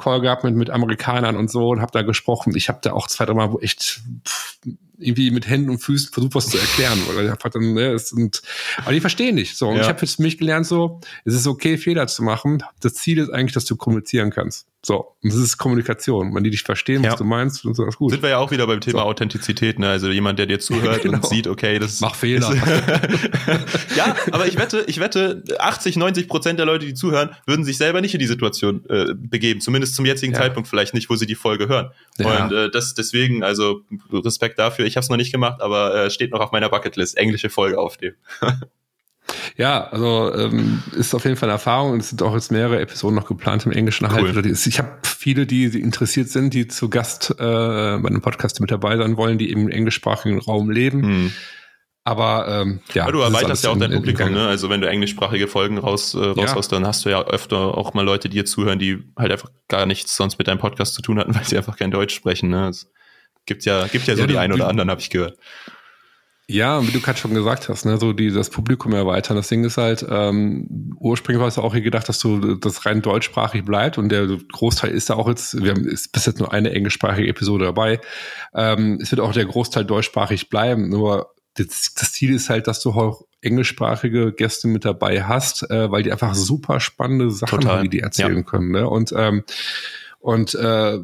Call gehabt mit, mit Amerikanern und so und habe da gesprochen. Ich habe da auch zwei, drei Mal echt pff, irgendwie mit Händen und Füßen versucht, was zu erklären. Oder einfach dann, ne, es sind, aber die verstehen nicht. So, und ja. ich habe jetzt für mich gelernt, so, es ist okay, Fehler zu machen. Das Ziel ist eigentlich, dass du kommunizieren kannst. So, und das ist Kommunikation. Wenn die dich verstehen, was ja. du meinst, dann ist das gut. Sind wir ja auch wieder beim Thema so. Authentizität, ne? Also jemand, der dir zuhört genau. und sieht, okay, das Mach Fehler. ja, aber ich wette, ich wette, 80, 90 Prozent der Leute, die zuhören, würden sich selber nicht in die Situation äh, begeben. Zumindest zum jetzigen ja. Zeitpunkt vielleicht nicht, wo sie die Folge hören. Ja. Und äh, das deswegen, also Respekt dafür. Ich habe es noch nicht gemacht, aber äh, steht noch auf meiner Bucketlist. Englische Folge aufnehmen. Ja, also ähm, ist auf jeden Fall eine Erfahrung und es sind auch jetzt mehrere Episoden noch geplant im Englischen cool. Ich habe viele, die, die interessiert sind, die zu Gast äh, bei einem Podcast mit dabei sein wollen, die im englischsprachigen Raum leben. Hm. Aber ähm, ja. Aber du erweiterst ja auch dein Publikum, ne? Also wenn du englischsprachige Folgen raus, äh, raushaust, ja. dann hast du ja öfter auch mal Leute, die dir zuhören, die halt einfach gar nichts sonst mit deinem Podcast zu tun hatten, weil sie einfach kein Deutsch sprechen, ne? Das Gibt ja, gibt ja so Ja, die du- einen oder anderen, habe ich gehört. Ja, wie du gerade schon gesagt hast, ne, so die, das Publikum erweitern. Das Ding ist halt, ähm, ursprünglich war es ja auch hier gedacht, dass du das rein deutschsprachig bleibt und der Großteil ist da auch jetzt, wir haben ist bis jetzt nur eine englischsprachige Episode dabei. Ähm, es wird auch der Großteil deutschsprachig bleiben, nur das, das Ziel ist halt, dass du auch englischsprachige Gäste mit dabei hast, äh, weil die einfach super spannende Sachen Total, haben, die die erzählen können. Ne? Und, ähm, und äh,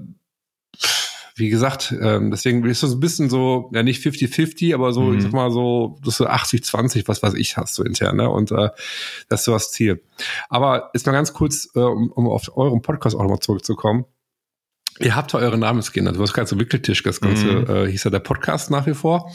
wie gesagt, ähm, deswegen ist das ein bisschen so, ja nicht 50-50, aber so, Mhm. ich sag mal so, dass du 80-20, was weiß ich, hast so intern, ne? Und äh, das ist so das Ziel. Aber jetzt mal ganz kurz, äh, um, um auf euren Podcast auch nochmal zurückzukommen. Ihr habt ja eure Namens geändert. Du hast gerade so Wickeltisch, das Ganze Mhm. äh, hieß ja der Podcast nach wie vor.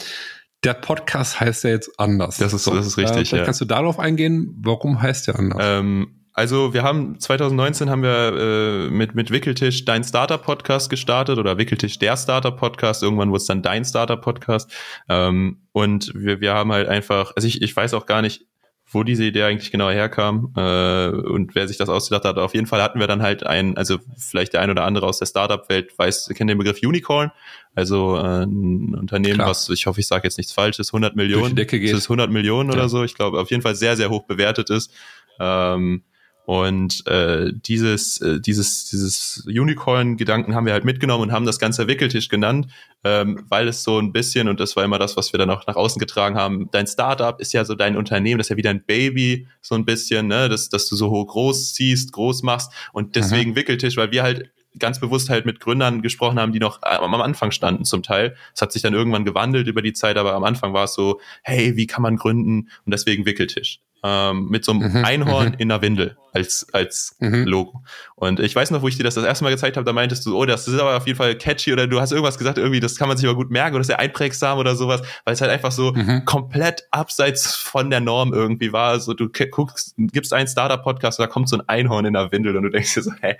Der Podcast heißt ja jetzt anders. Das ist- das ist richtig, Äh, vielleicht ja. kannst du darauf eingehen, warum heißt der anders? Ähm, also wir haben 2019 haben wir äh, mit mit Wickeltisch dein Startup Podcast gestartet oder Wickeltisch der Startup Podcast. Irgendwann wurde es dann dein Startup Podcast. Ähm, und wir, wir haben halt einfach, also ich, ich weiß auch gar nicht, wo diese Idee eigentlich genau herkam äh, und wer sich das ausgedacht hat. Auf jeden Fall hatten wir dann halt ein, also vielleicht der ein oder andere aus der Startup-Welt weiß, kennt den Begriff Unicorn. Also äh, ein Unternehmen, Klar. was, ich hoffe, ich sage jetzt nichts Falsches, 100 Millionen. die Decke geht. Das ist 100 Millionen Ja. oder so. Ich glaube, auf jeden Fall sehr, sehr hoch bewertet ist. Ähm, und äh, dieses, äh, dieses, dieses Unicorn-Gedanken haben wir halt mitgenommen und haben das Ganze Wickeltisch genannt, ähm, weil es so ein bisschen, und das war immer das, was wir dann auch nach außen getragen haben, dein Startup ist ja so dein Unternehmen, das ist ja wie dein Baby, so ein bisschen, ne, dass, dass du so hoch groß ziehst, groß machst und deswegen Wickeltisch, weil wir halt ganz bewusst halt mit Gründern gesprochen haben, die noch am am Anfang standen zum Teil. Es hat sich dann irgendwann gewandelt über die Zeit, aber am Anfang war es so, hey, wie kann man gründen? Und deswegen Wickeltisch. Ähm, mit so einem Mhm, Einhorn mhm. in einer Windel als, als Mhm. Logo. Und ich weiß noch, wo ich dir das das erste Mal gezeigt habe, da meintest du, oh, das ist aber auf jeden Fall catchy oder du hast irgendwas gesagt, irgendwie, das kann man sich aber gut merken oder ist ja einprägsam oder sowas, weil es halt einfach so Mhm. komplett abseits von der Norm irgendwie war. Also du guckst, gibst einen Startup-Podcast, da kommt so ein Einhorn in der Windel und du denkst dir so, hä?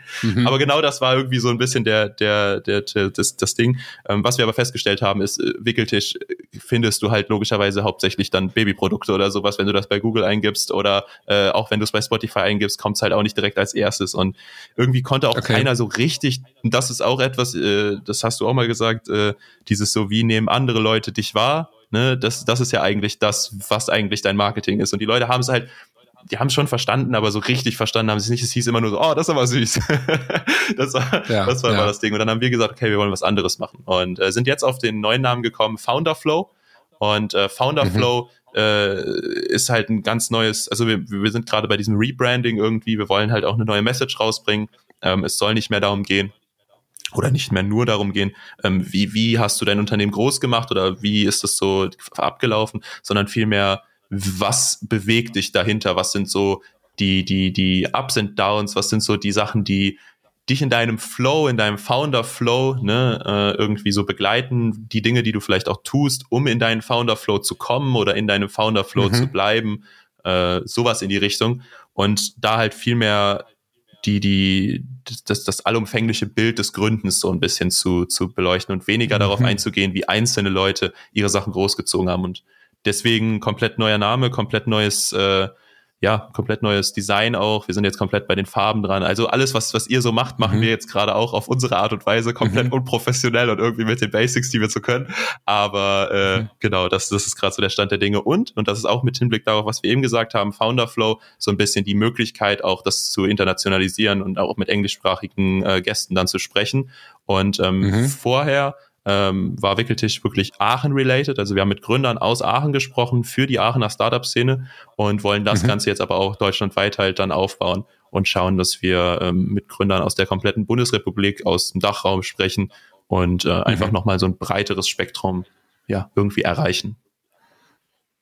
Aber genau das war irgendwie so ein bisschen der, der, der, der das, das Ding. Ähm, was wir aber festgestellt haben, ist, äh, Wickeltisch äh, findest du halt logischerweise hauptsächlich dann Babyprodukte oder sowas, wenn du das bei Google eingibst oder äh, auch wenn du es bei Spotify eingibst, kommt es halt auch nicht direkt als erstes. Und irgendwie konnte auch Okay. keiner so richtig, und das ist auch etwas, äh, das hast du auch mal gesagt, äh, dieses so, wie nehmen andere Leute dich wahr? Ne, das, das ist ja eigentlich das, was eigentlich dein Marketing ist. Und die Leute haben es halt die haben es schon verstanden, aber so richtig verstanden haben sie es nicht. Es hieß immer nur so, oh, das ist aber süß. das war, Ja, das war ja. immer das Ding. Und dann haben wir gesagt, okay, wir wollen was anderes machen. Und äh, sind jetzt auf den neuen Namen gekommen, Founder Flow. Und äh, Founder Mhm. Flow äh, ist halt ein ganz neues, also wir, wir sind gerade bei diesem Rebranding irgendwie, wir wollen halt auch eine neue Message rausbringen. Ähm, es soll nicht mehr darum gehen, oder nicht mehr nur darum gehen, ähm, wie, wie hast du dein Unternehmen groß gemacht oder wie ist das so abgelaufen, sondern vielmehr, was bewegt dich dahinter, was sind so die, die, die Ups und Downs, was sind so die Sachen, die dich in deinem Flow, in deinem Founder-Flow ne, äh, irgendwie so begleiten, die Dinge, die du vielleicht auch tust, um in deinen Founder-Flow zu kommen oder in deinem Founder-Flow Mhm. zu bleiben, äh, sowas in die Richtung und da halt viel mehr die, die, das, das allumfängliche Bild des Gründens so ein bisschen zu, zu beleuchten und weniger darauf Mhm. einzugehen, wie einzelne Leute ihre Sachen großgezogen haben. Und deswegen komplett neuer Name, komplett neues, äh, ja, komplett neues Design auch. Wir sind jetzt komplett bei den Farben dran. Also alles, was, was ihr so macht, machen Mhm. wir jetzt gerade auch auf unsere Art und Weise, komplett Mhm. unprofessionell und irgendwie mit den Basics, die wir so können. Aber äh, Mhm. genau, das, das ist gerade so der Stand der Dinge. Und, und das ist auch mit Hinblick darauf, was wir eben gesagt haben, Founder Flow, so ein bisschen die Möglichkeit, auch das zu internationalisieren und auch mit englischsprachigen äh, Gästen dann zu sprechen. Und ähm, Mhm. vorher ähm, war Wickeltisch wirklich Aachen-related. Also wir haben mit Gründern aus Aachen gesprochen für die Aachener Startup-Szene und wollen das Mhm. Ganze jetzt aber auch deutschlandweit halt dann aufbauen und schauen, dass wir ähm, mit Gründern aus der kompletten Bundesrepublik, aus dem Dachraum sprechen und äh, einfach Mhm. nochmal so ein breiteres Spektrum ja, irgendwie erreichen.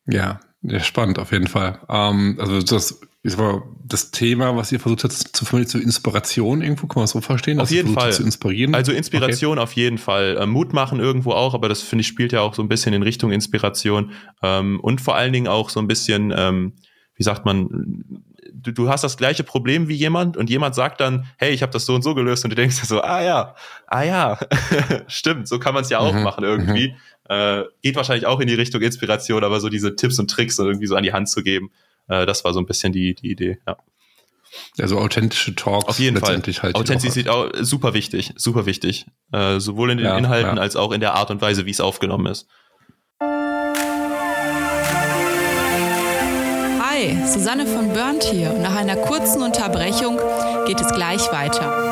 Ja, ja, spannend auf jeden Fall. Ähm, also das ist aber das Thema, was ihr versucht habt zu vermitteln, zur Inspiration irgendwo, kann man das so verstehen? Auf jeden Fall. Zu inspirieren? Also Inspiration auf jeden Fall. Ähm, Mut machen irgendwo auch, aber das finde ich spielt ja auch so ein bisschen in Richtung Inspiration. Ähm, und vor allen Dingen auch so ein bisschen, ähm, wie sagt man, du, du hast das gleiche Problem wie jemand und jemand sagt dann, hey, ich habe das so und so gelöst und du denkst dir so, ah ja, ah ja, stimmt, so kann man es ja auch Mhm, machen irgendwie. Äh, geht wahrscheinlich auch in die Richtung Inspiration, aber so diese Tipps und Tricks irgendwie so an die Hand zu geben, äh, das war so ein bisschen die, die Idee, ja. Also authentische Talks. Auf jeden Fall. Halt Authentizität auch super wichtig, super wichtig. Äh, sowohl in den ja, Inhalten ja. als auch in der Art und Weise, wie es aufgenommen ist. Hi, Susanne von Burnt hier und nach einer kurzen Unterbrechung geht es gleich weiter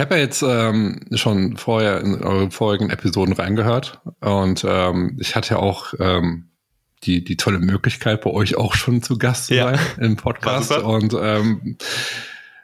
Ich habe ja jetzt ähm, schon vorher in eure vorigen Episoden reingehört und ähm, ich hatte ja auch ähm, die, die tolle Möglichkeit, bei euch auch schon zu Gast zu sein ja. im Podcast. Und ähm,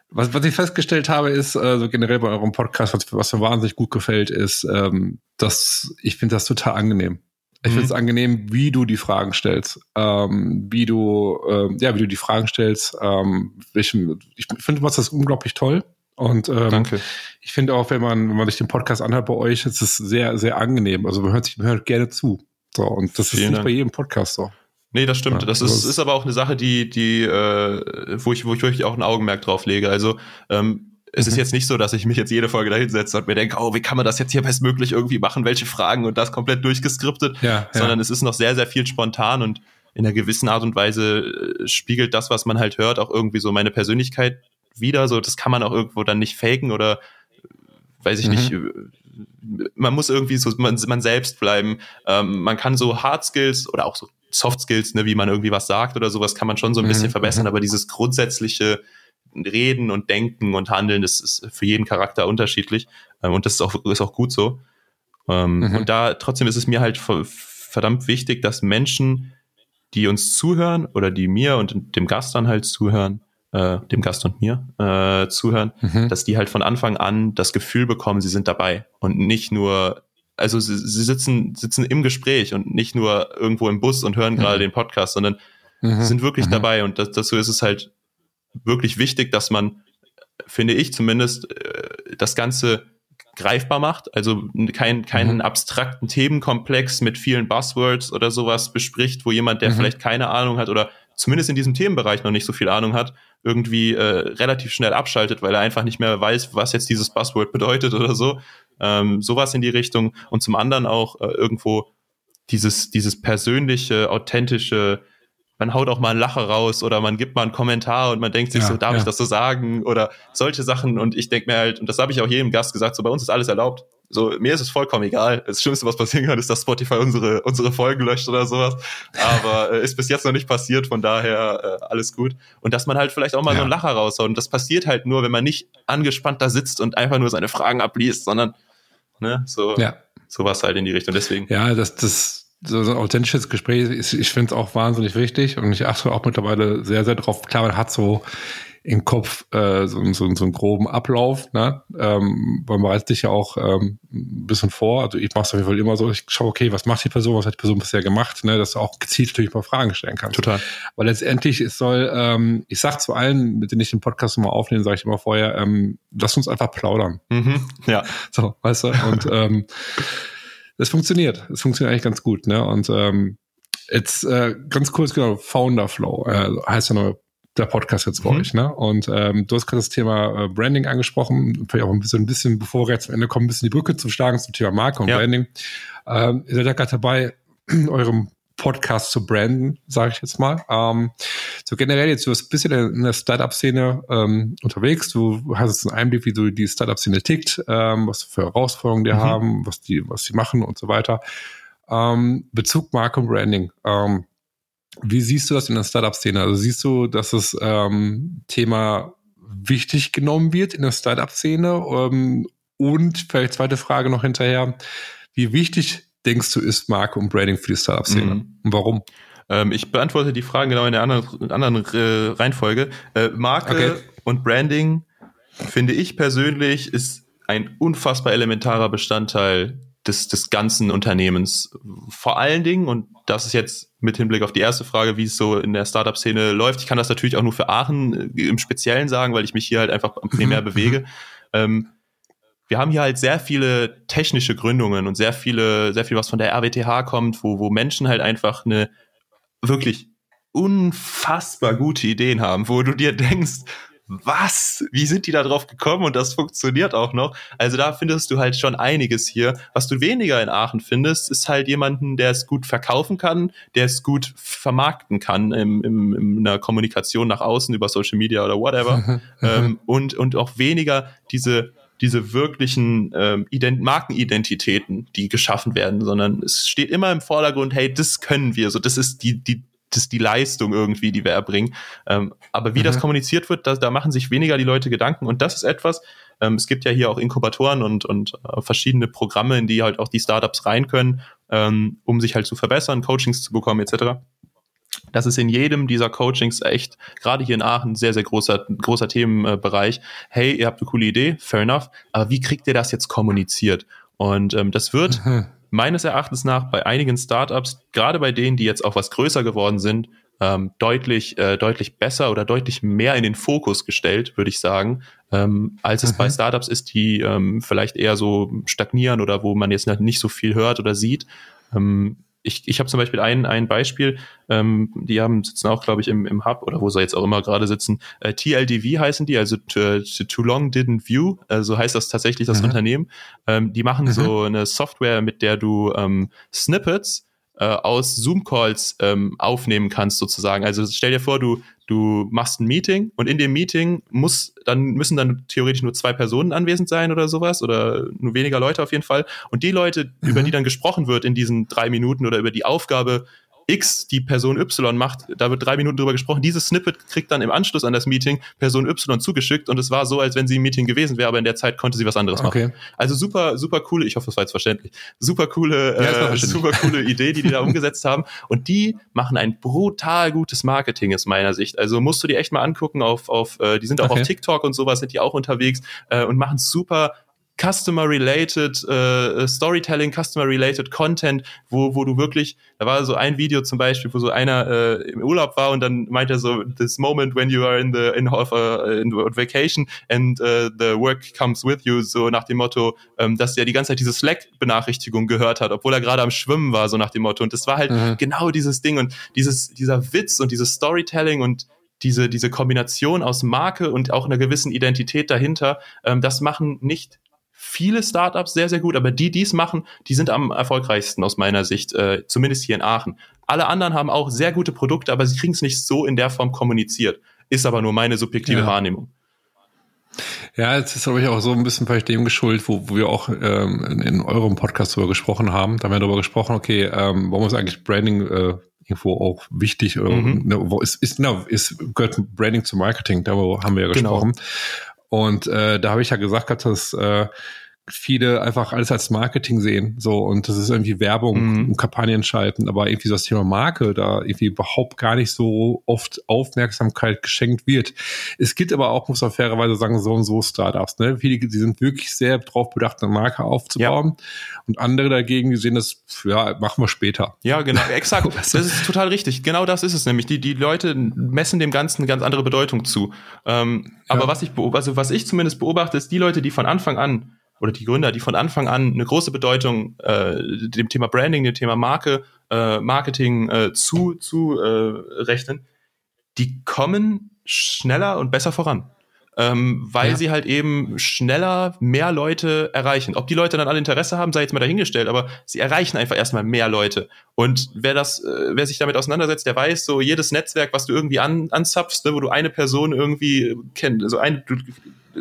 was, was ich festgestellt habe, ist, also generell bei eurem Podcast, was, was mir wahnsinnig gut gefällt, ist, ähm, dass ich finde das total angenehm. Ich finde es mhm. angenehm, wie du die Fragen stellst, ähm, wie du, ähm, ja, wie du die Fragen stellst. Ähm, ich ich finde, du machst das unglaublich toll. Und ähm, Danke. ich finde auch, wenn man, wenn man sich den Podcast anhört bei euch, ist es sehr, sehr angenehm. Also man hört sich, man hört gerne zu. So, und das Vielen ist nicht Dank. bei jedem Podcast so. Nee, das stimmt. Ja, das ist, ist aber auch eine Sache, die, die, äh, wo ich, wo ich wirklich auch ein Augenmerk drauf lege. Also, ähm, es mhm. ist jetzt nicht so, dass ich mich jetzt jede Folge da hinsetze und mir denke, oh, wie kann man das jetzt hier bestmöglich irgendwie machen, welche Fragen und das komplett durchgeskriptet, ja, sondern ja. es ist noch sehr, sehr viel spontan und in einer gewissen Art und Weise äh, spiegelt das, was man halt hört, auch irgendwie so meine Persönlichkeit wieder. So, das kann man auch irgendwo dann nicht faken oder weiß ich mhm. nicht. Man muss irgendwie so man, man selbst bleiben. Ähm, man kann so Hard Skills oder auch so Soft Skills, ne, wie man irgendwie was sagt oder sowas, kann man schon so ein mhm. bisschen verbessern. Mhm. Aber dieses grundsätzliche Reden und Denken und Handeln, das ist für jeden Charakter unterschiedlich. Ähm, und das ist auch, ist auch gut so. Ähm, mhm. Und da trotzdem ist es mir halt verdammt wichtig, dass Menschen, die uns zuhören oder die mir und dem Gast dann halt zuhören, äh, dem Gast und mir äh, zuhören, mhm. dass die halt von Anfang an das Gefühl bekommen, sie sind dabei und nicht nur, also sie, sie sitzen, sitzen im Gespräch und nicht nur irgendwo im Bus und hören mhm. gerade den Podcast, sondern mhm. sind wirklich mhm. dabei und das, dazu ist es halt wirklich wichtig, dass man, finde ich zumindest, äh, das Ganze greifbar macht, also kein, keinen mhm. abstrakten Themenkomplex mit vielen Buzzwords oder sowas bespricht, wo jemand, der mhm. vielleicht keine Ahnung hat oder zumindest in diesem Themenbereich noch nicht so viel Ahnung hat, irgendwie äh, relativ schnell abschaltet, weil er einfach nicht mehr weiß, was jetzt dieses Buzzword bedeutet oder so. Ähm, sowas in die Richtung. Und zum anderen auch äh, irgendwo dieses, dieses persönliche, authentische, man haut auch mal einen Lacher raus oder man gibt mal einen Kommentar und man denkt sich ja, so, darf ja. ich das so sagen? Oder solche Sachen. Und ich denke mir halt, und das habe ich auch jedem Gast gesagt, so bei uns ist alles erlaubt. So, mir ist es vollkommen egal. Das Schlimmste, was passieren kann, ist, dass Spotify unsere, unsere Folgen löscht oder sowas. Aber äh, ist bis jetzt noch nicht passiert, von daher äh, alles gut. Und dass man halt vielleicht auch mal ja. so einen Lacher raushaut. Und das passiert halt nur, wenn man nicht angespannt da sitzt und einfach nur seine Fragen abliest, sondern ne, so, ja. sowas halt in die Richtung. Deswegen. Ja, das, das, so, so ein authentisches Gespräch, ist, ich finde es auch wahnsinnig wichtig und ich achte auch mittlerweile sehr, sehr drauf. Klar, man hat so im Kopf äh, so, so, so einen groben Ablauf, ne? ähm, man bereitet sich ja auch ähm, ein bisschen vor. Also ich mache es auf jeden Fall immer so, ich schaue, okay, was macht die Person, was hat die Person bisher gemacht, ne? dass du auch gezielt natürlich mal Fragen stellen kannst. Total. Weil letztendlich, es soll, ähm, ich sag zu allen, mit denen ich den Podcast mal aufnehme, sage ich immer vorher, ähm, lass uns einfach plaudern. Mhm, ja. So, weißt du? Und ähm, das funktioniert. Es funktioniert eigentlich ganz gut. Ne? Und ähm, jetzt äh, ganz kurz, genau, Founder Flow äh, heißt ja neue der Podcast jetzt bei mhm. euch. Ne? Und ähm, du hast gerade das Thema äh, Branding angesprochen, vielleicht auch ein bisschen, ein bisschen, bevor wir jetzt am Ende kommen, ein bisschen die Brücke zu schlagen zum Thema Marke und ja. Branding. Ähm, ihr seid ja gerade dabei, eurem Podcast zu branden, sage ich jetzt mal. Ähm, so generell jetzt, du bist ein bisschen in der Startup-Szene ähm, unterwegs. Du hast jetzt einen Einblick, wie du die Startup-Szene tickt, ähm, was für Herausforderungen die mhm. haben, was die, was die machen und so weiter. Ähm, Bezug Marke und Branding. Ähm, wie siehst du das in der Startup-Szene? Also siehst du, dass das ähm, Thema wichtig genommen wird in der Startup-Szene? Ähm, und vielleicht zweite Frage noch hinterher. Wie wichtig denkst du, ist Marke und Branding für die Startup-Szene? Mhm. Und warum? Ähm, ich beantworte die Fragen genau in der anderen, anderen äh, Reihenfolge. Äh, Marke okay. und Branding, finde ich persönlich, ist ein unfassbar elementarer Bestandteil des, des ganzen Unternehmens. Vor allen Dingen, und das ist jetzt mit Hinblick auf die erste Frage, wie es so in der Startup-Szene läuft. Ich kann das natürlich auch nur für Aachen äh, im Speziellen sagen, weil ich mich hier halt einfach primär mhm. bewege. Ähm, wir haben hier halt sehr viele technische Gründungen und sehr viele, sehr viel, was von der RWTH kommt, wo, wo Menschen halt einfach eine wirklich unfassbar gute Ideen haben, wo du dir denkst, was? Wie sind die da drauf gekommen? Und das funktioniert auch noch. Also da findest du halt schon einiges hier. Was du weniger in Aachen findest, ist halt jemanden, der es gut verkaufen kann, der es gut vermarkten kann im, im, in einer Kommunikation nach außen über Social Media oder whatever. ähm, und, und auch weniger diese diese wirklichen ähm, Ident Markenidentitäten, die geschaffen werden, sondern es steht immer im Vordergrund, hey, das können wir, so das ist die die ist die Leistung irgendwie, die wir erbringen. Ähm, aber wie mhm. das kommuniziert wird, da, da machen sich weniger die Leute Gedanken und das ist etwas. Ähm, es gibt ja hier auch Inkubatoren und und äh, verschiedene Programme, in die halt auch die Startups rein können, ähm, um sich halt zu verbessern, Coachings zu bekommen etc. Das ist in jedem dieser Coachings echt, gerade hier in Aachen, sehr, sehr großer, großer Themenbereich. Hey, ihr habt eine coole Idee, fair enough, aber wie kriegt ihr das jetzt kommuniziert? Und ähm, das wird mhm. Meines Erachtens nach bei einigen Startups, gerade bei denen, die jetzt auch was größer geworden sind, ähm, deutlich, äh, deutlich besser oder deutlich mehr in den Fokus gestellt, würde ich sagen, ähm, als es mhm. bei Startups ist, die ähm, vielleicht eher so stagnieren oder wo man jetzt nicht so viel hört oder sieht. Ähm, ich, ich habe zum Beispiel ein, ein Beispiel, ähm, die haben sitzen auch, glaube ich, im, im Hub oder wo sie jetzt auch immer gerade sitzen. Äh, TLDV heißen die, also Too, too Long Didn't View, also heißt das tatsächlich das mhm. Unternehmen. Ähm, die machen mhm. so eine Software, mit der du ähm, Snippets äh, aus Zoom-Calls ähm, aufnehmen kannst, sozusagen. Also stell dir vor, du du machst ein Meeting und in dem Meeting muss dann müssen dann theoretisch nur zwei Personen anwesend sein oder sowas oder nur weniger Leute auf jeden Fall und die Leute mhm. über die dann gesprochen wird in diesen drei Minuten oder über die Aufgabe X die Person Y macht, da wird drei Minuten drüber gesprochen. Dieses Snippet kriegt dann im Anschluss an das Meeting Person Y zugeschickt und es war so, als wenn sie im Meeting gewesen wäre, aber in der Zeit konnte sie was anderes okay. machen. Also super, super coole, ich hoffe, das war jetzt verständlich, super coole, ja, äh, super coole Idee, die die da umgesetzt haben. Und die machen ein brutal gutes Marketing aus meiner Sicht. Also musst du dir echt mal angucken auf, auf äh, die sind auch okay. auf TikTok und sowas, sind die auch unterwegs äh, und machen super Customer-related äh, Storytelling, Customer-related Content, wo, wo du wirklich, da war so ein Video zum Beispiel, wo so einer äh, im Urlaub war und dann meint er so, this moment when you are in the in, of, uh, in vacation and uh, the work comes with you, so nach dem Motto, ähm, dass er die ganze Zeit diese Slack-Benachrichtigung gehört hat, obwohl er gerade am Schwimmen war, so nach dem Motto. Und das war halt mhm. genau dieses Ding und dieses, dieser Witz und dieses Storytelling und diese, diese Kombination aus Marke und auch einer gewissen Identität dahinter, ähm, das machen nicht viele Startups sehr, sehr gut, aber die, die es machen, die sind am erfolgreichsten aus meiner Sicht, äh, zumindest hier in Aachen. Alle anderen haben auch sehr gute Produkte, aber sie kriegen es nicht so in der Form kommuniziert. Ist aber nur meine subjektive ja. Wahrnehmung. Ja, es ist, glaube ich, auch so ein bisschen vielleicht dem geschuldet, wo, wo wir auch ähm, in, in eurem Podcast darüber gesprochen haben. Da haben wir darüber gesprochen, okay, ähm, warum ist eigentlich Branding äh, irgendwo auch wichtig? Mhm. Ne, wo ist, ist, na, ist, gehört Branding zu Marketing, darüber haben wir ja genau. gesprochen. Genau. Und äh, da habe ich ja gesagt, dass äh, viele einfach alles als Marketing sehen. So, und das ist irgendwie Werbung mhm. und Kampagnen schalten, aber irgendwie so das Thema Marke da irgendwie überhaupt gar nicht so oft Aufmerksamkeit geschenkt wird. Es gibt aber auch, muss man fairerweise sagen, so und so Startups, ne? Viele, die sind wirklich sehr drauf bedacht, eine Marke aufzubauen. Ja. Und andere dagegen, die sehen das, ja, machen wir später. Ja, genau, exakt. das ist total richtig. Genau das ist es nämlich. Die, die Leute messen dem Ganzen eine ganz andere Bedeutung zu. Ähm, ja. Aber was ich, also was ich zumindest beobachte, ist die Leute, die von Anfang an oder die Gründer, die von Anfang an eine große Bedeutung äh, dem Thema Branding, dem Thema Marke, äh, Marketing äh, zu, zu äh, rechnen, die kommen schneller und besser voran ähm, weil ja. sie halt eben schneller mehr Leute erreichen. Ob die Leute dann alle Interesse haben, sei jetzt mal dahingestellt, aber sie erreichen einfach erstmal mehr Leute. Und wer das, äh, wer sich damit auseinandersetzt, der weiß, so jedes Netzwerk, was du irgendwie an, anzapfst, ne, wo du eine Person irgendwie kennst, also eine, du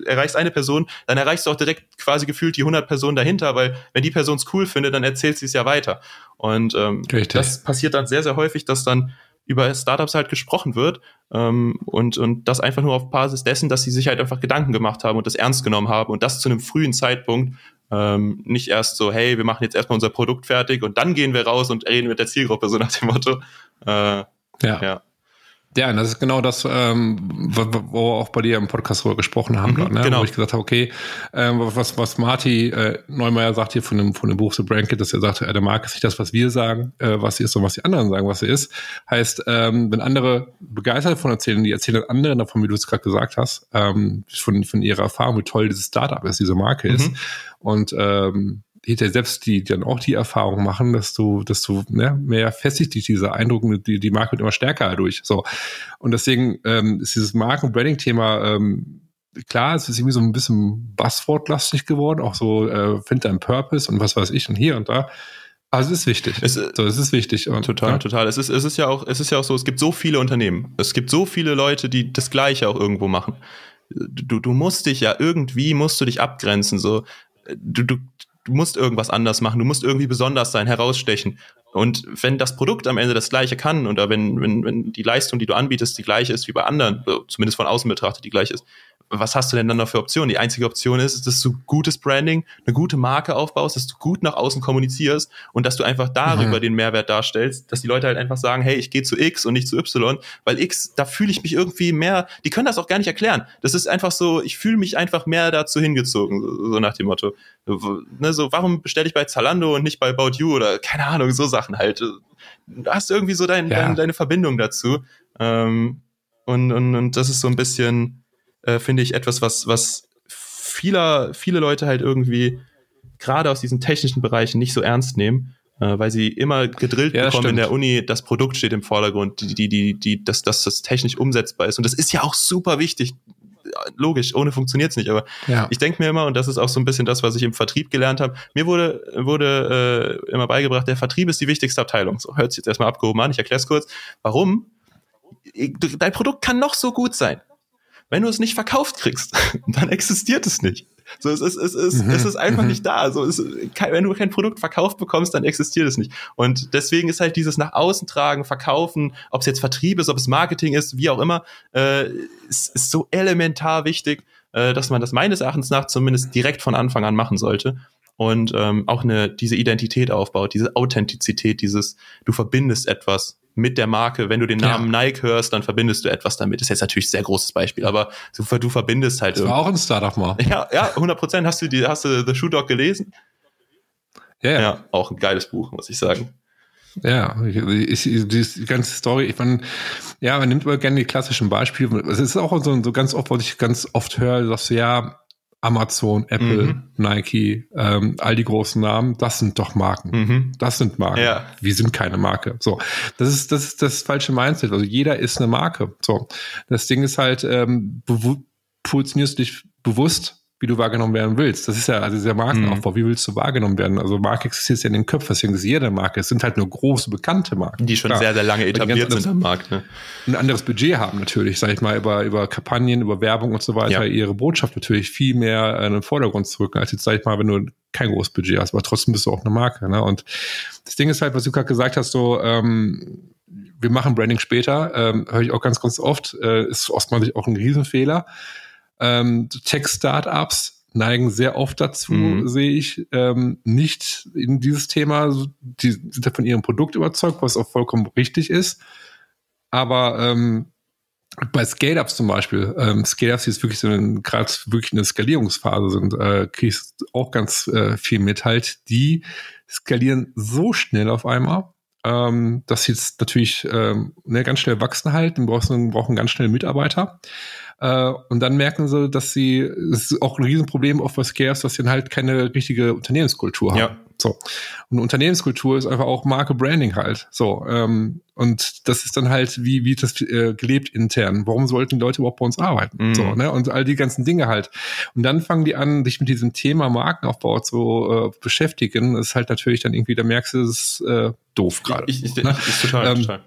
erreichst eine Person, dann erreichst du auch direkt quasi gefühlt die 100 Personen dahinter, weil wenn die Person es cool findet, dann erzählt sie es ja weiter. Und ähm, das passiert dann sehr, sehr häufig, dass dann über Startups halt gesprochen wird ähm, und, und das einfach nur auf Basis dessen, dass sie sich halt einfach Gedanken gemacht haben und das ernst genommen haben und das zu einem frühen Zeitpunkt ähm, nicht erst so, hey, wir machen jetzt erstmal unser Produkt fertig und dann gehen wir raus und reden mit der Zielgruppe, so nach dem Motto. Äh, ja. ja. Ja, das ist genau das, ähm, wo, wo wir auch bei dir im Podcast drüber gesprochen haben, mhm, ne? genau. wo ich gesagt habe, okay, ähm, was, was Marty äh, Neumeier sagt hier von dem, von dem Buch The Branket, dass er sagt, äh, der Markt ist nicht das, was wir sagen, äh, was sie ist, sondern was die anderen sagen, was sie ist. Heißt, ähm, wenn andere begeistert davon erzählen, die erzählen anderen davon, wie du es gerade gesagt hast, ähm, von, von ihrer Erfahrung, wie toll dieses Startup ist, diese Marke mhm. ist. Und ähm, hinter selbst die dann auch die Erfahrung machen, dass du, dass du ne, mehr festigt dich dieser Eindruck, die, die Marke wird immer stärker dadurch. So. Und deswegen ähm, ist dieses Marken- und Branding-Thema ähm, klar, es ist irgendwie so ein bisschen Buzzword-lastig geworden, auch so äh, Find dein Purpose und was weiß ich und hier und da. Aber es ist wichtig. Es, so, es ist wichtig. Und, total, ja. total. Es ist, es ist ja auch, es ist ja auch so, es gibt so viele Unternehmen. Es gibt so viele Leute, die das Gleiche auch irgendwo machen. Du, du musst dich ja irgendwie, musst du dich abgrenzen. So, du, du, du musst irgendwas anders machen, du musst irgendwie besonders sein, herausstechen. Und wenn das Produkt am Ende das gleiche kann oder wenn, wenn, wenn die Leistung, die du anbietest, die gleiche ist wie bei anderen, zumindest von außen betrachtet die gleiche ist, was hast du denn dann noch für Optionen? Die einzige Option ist, dass du gutes Branding, eine gute Marke aufbaust, dass du gut nach außen kommunizierst und dass du einfach darüber mhm. den Mehrwert darstellst, dass die Leute halt einfach sagen, hey, ich gehe zu X und nicht zu Y, weil X, da fühle ich mich irgendwie mehr, die können das auch gar nicht erklären. Das ist einfach so, ich fühle mich einfach mehr dazu hingezogen, so nach dem Motto. Ne, so, warum bestelle ich bei Zalando und nicht bei About You oder keine Ahnung, so Sachen halt. Du hast irgendwie so dein, ja. dein, deine Verbindung dazu. Ähm, und, und, und das ist so ein bisschen, äh, finde ich, etwas, was, was vieler, viele Leute halt irgendwie gerade aus diesen technischen Bereichen nicht so ernst nehmen, äh, weil sie immer gedrillt ja, bekommen stimmt. in der Uni, das Produkt steht im Vordergrund, die, die, die, die, dass, dass das technisch umsetzbar ist. Und das ist ja auch super wichtig. Logisch, ohne funktioniert's nicht. Aber ja. ich denke mir immer, und das ist auch so ein bisschen das, was ich im Vertrieb gelernt habe, mir wurde, wurde äh, immer beigebracht, der Vertrieb ist die wichtigste Abteilung. So hört sich jetzt erstmal abgehoben an, ich erkläre es kurz. Warum? Dein Produkt kann noch so gut sein. Wenn du es nicht verkauft kriegst, dann existiert es nicht. So, es ist, es ist, mhm. es ist einfach mhm. nicht da. So, es, wenn du kein Produkt verkauft bekommst, dann existiert es nicht. Und deswegen ist halt dieses nach außen tragen, verkaufen, ob es jetzt Vertrieb ist, ob es Marketing ist, wie auch immer, äh, ist, ist so elementar wichtig, äh, dass man das meines Erachtens nach zumindest direkt von Anfang an machen sollte und ähm, auch eine diese Identität aufbaut, diese Authentizität, dieses du verbindest etwas mit der Marke. Wenn du den Namen ja. Nike hörst, dann verbindest du etwas damit. Das ist jetzt natürlich ein sehr großes Beispiel, aber du, du verbindest halt. Das war auch ein Startup mal. Ja, ja, 100 Prozent. Hast du die, hast du The Shoe Dog gelesen? Ja, ja. ja, auch ein geiles Buch, muss ich sagen. Ja, ich, ich, die ganze Story, ich meine, ja, man nimmt immer gerne die klassischen Beispiele. Es ist auch so, so ganz oft, was ich ganz oft höre, dass ja, Amazon, Apple, mhm. Nike, ähm, all die großen Namen, das sind doch Marken. Mhm. Das sind Marken. Ja. Wir sind keine Marke. So, das ist das ist das falsche Mindset. Also jeder ist eine Marke. So, das Ding ist halt, ähm, positionierst dich bewusst wie du wahrgenommen werden willst. Das ist ja also dieser Markenaufbau. Mhm. Wie willst du wahrgenommen werden? Also Marke existiert ja in den Köpfen, deswegen ist jede Marke. Es sind halt nur große, bekannte Marken. Die schon Klar. sehr, sehr lange etabliert sind am Markt. Ne? Ein anderes Budget haben natürlich, sag ich mal, über, über Kampagnen, über Werbung und so weiter, ja. ihre Botschaft natürlich viel mehr in den Vordergrund zu rücken, als jetzt, sag ich mal, wenn du kein großes Budget hast, aber trotzdem bist du auch eine Marke. Ne? Und das Ding ist halt, was du gerade gesagt hast, so, ähm, wir machen Branding später, ähm, höre ich auch ganz, ganz oft, äh, ist oftmals auch ein Riesenfehler. Ähm, Tech-Startups neigen sehr oft dazu, mhm. sehe ich, ähm, nicht in dieses Thema, die sind ja von ihrem Produkt überzeugt, was auch vollkommen richtig ist. Aber ähm, bei Scale-Ups zum Beispiel, ähm, Scale-Ups, die jetzt wirklich so gerade wirklich in der Skalierungsphase sind, äh, kriegst auch ganz äh, viel mit halt, die skalieren so schnell auf einmal, ähm, dass sie jetzt natürlich ähm, ne, ganz schnell wachsen halt, brauchen, brauchen ganz schnell Mitarbeiter. Äh, und dann merken sie, dass sie, es ist auch ein Riesenproblem oft bei Scares, dass sie dann halt keine richtige Unternehmenskultur haben. Ja. So. Und Unternehmenskultur ist einfach auch Marke Branding halt. So. Ähm, und das ist dann halt, wie, wie das äh, gelebt intern. Warum sollten die Leute überhaupt bei uns arbeiten? Mhm. So, ne? Und all die ganzen Dinge halt. Und dann fangen die an, sich mit diesem Thema Markenaufbau zu äh, beschäftigen. Das ist halt natürlich dann irgendwie, da merkst du, es ist äh, doof gerade. Ich, ich, ne? ich, total, ähm, total.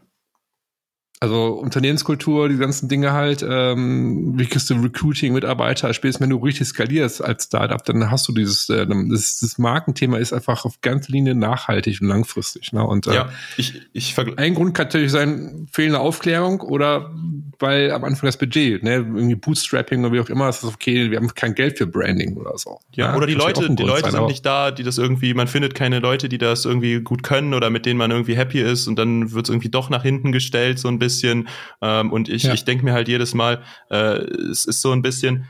Also Unternehmenskultur, die ganzen Dinge halt, ähm, wie kriegst du Recruiting, Mitarbeiter, spätestens wenn du richtig skalierst als Startup, dann hast du dieses, äh, das, das Markenthema ist einfach auf ganze Linie nachhaltig und langfristig. Ne? Und äh, ja, ich, ich ein Grund kann natürlich sein, fehlende Aufklärung oder weil am Anfang das Budget, ne, irgendwie Bootstrapping oder wie auch immer, das ist okay, wir haben kein Geld für Branding oder so. Ja, ja oder die Leute, die Leute sein, sind nicht da, die das irgendwie, man findet keine Leute, die das irgendwie gut können oder mit denen man irgendwie happy ist und dann wird es irgendwie doch nach hinten gestellt, so ein bisschen bisschen. Ähm, und ich, ja. ich denke mir halt jedes Mal, äh, es ist so ein bisschen,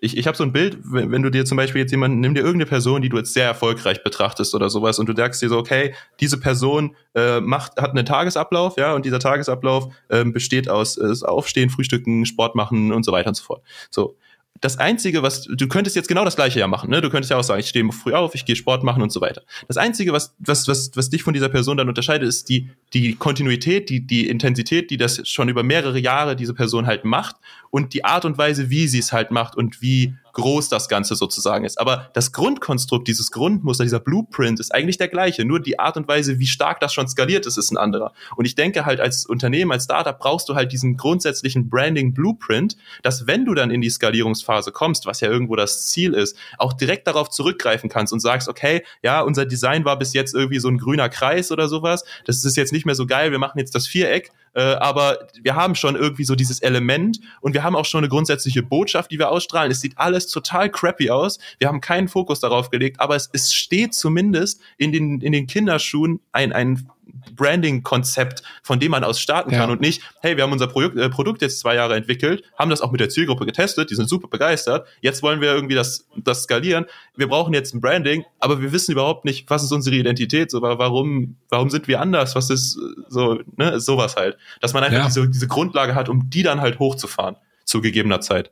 ich, ich habe so ein Bild, wenn, wenn, du dir zum Beispiel jetzt jemanden, nimm dir irgendeine Person, die du jetzt sehr erfolgreich betrachtest oder sowas und du sagst dir so, okay, diese Person äh, macht, hat einen Tagesablauf, ja, und dieser Tagesablauf äh, besteht aus äh, Aufstehen, Frühstücken, Sport machen und so weiter und so fort. So, das Einzige, was, du könntest jetzt genau das gleiche ja machen, ne? Du könntest ja auch sagen, ich stehe früh auf, ich gehe Sport machen und so weiter. Das Einzige, was, was, was, was dich von dieser Person dann unterscheidet, ist die, die Kontinuität, die, die Intensität, die das schon über mehrere Jahre diese Person halt macht und die Art und Weise, wie sie es halt macht und wie groß das Ganze sozusagen ist. Aber das Grundkonstrukt, dieses Grundmuster, dieser Blueprint ist eigentlich der gleiche. Nur die Art und Weise, wie stark das schon skaliert ist, ist ein anderer. Und ich denke halt als Unternehmen, als Startup brauchst du halt diesen grundsätzlichen Branding Blueprint, dass wenn du dann in die Skalierungsphase kommst, was ja irgendwo das Ziel ist, auch direkt darauf zurückgreifen kannst und sagst, okay, ja, unser Design war bis jetzt irgendwie so ein grüner Kreis oder sowas. Das ist jetzt nicht mehr so geil. Wir machen jetzt das Viereck äh, aber wir haben schon irgendwie so dieses Element und wir haben auch schon eine grundsätzliche Botschaft, die wir ausstrahlen. Es sieht alles total crappy aus. Wir haben keinen Fokus darauf gelegt, aber es, es steht zumindest in den, in den Kinderschuhen ein, ein Branding-Konzept, von dem man aus starten kann ja. und nicht, hey, wir haben unser Projekt, äh, Produkt jetzt zwei Jahre entwickelt, haben das auch mit der Zielgruppe getestet, die sind super begeistert, jetzt wollen wir irgendwie das, das skalieren, wir brauchen jetzt ein Branding, aber wir wissen überhaupt nicht, was ist unsere Identität, so, warum, warum sind wir anders, was ist so, ne, sowas halt. Dass man einfach ja. diese, diese Grundlage hat, um die dann halt hochzufahren zu gegebener Zeit.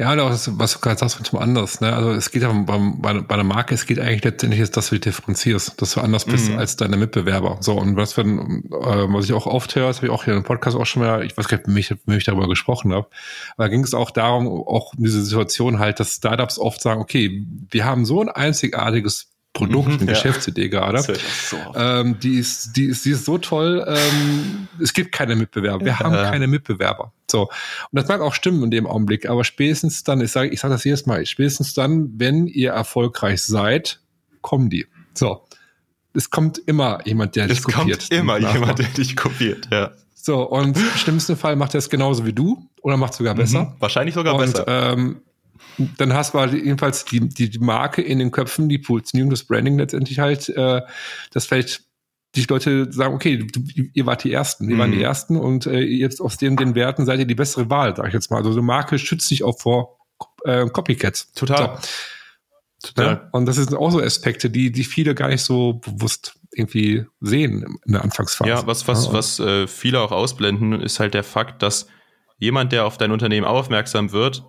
Ja, und auch das, was du gerade sagst, zum anders. Ne? Also es geht ja beim, bei, bei einer Marke, es geht eigentlich letztendlich ist, dass du dich differenzierst, dass du anders bist mhm. als deine Mitbewerber. So, und was ein, äh, was ich auch oft höre, das habe ich auch hier im Podcast auch schon mal, ich weiß gar nicht, wie ich, wie ich darüber gesprochen habe, aber da ging es auch darum, auch diese Situation halt, dass Startups oft sagen, okay, wir haben so ein einzigartiges Produkt, mhm, eine ja. Geschäftsidee gerade. So ähm, die, ist, die, ist, die ist so toll, ähm, es gibt keine Mitbewerber. Wir haben keine Mitbewerber. So. Und das mag auch stimmen in dem Augenblick, aber spätestens dann, ich sage ich sag das jedes Mal, spätestens dann, wenn ihr erfolgreich seid, kommen die. So. Es kommt immer jemand, der dich kopiert. Es kommt immer jemand, der dich kopiert, ja. So, und im schlimmsten Fall macht er es genauso wie du oder macht es sogar besser. Mhm, wahrscheinlich sogar und, besser. Ähm, dann hast du halt jedenfalls die, die, die Marke in den Köpfen, die Positionierung, das Branding letztendlich halt, äh, dass vielleicht die Leute sagen, okay, du, ihr wart die Ersten, wir mhm. waren die mhm. Ersten und äh, jetzt aus den, den Werten seid ihr die bessere Wahl, sag ich jetzt mal. Also eine Marke schützt sich auch vor äh, Copycats. Total. So. Total. Ja? Und das sind auch so Aspekte, die, die viele gar nicht so bewusst irgendwie sehen in der Anfangsphase. Ja, was, was, ja. was äh, viele auch ausblenden, ist halt der Fakt, dass jemand, der auf dein Unternehmen aufmerksam wird,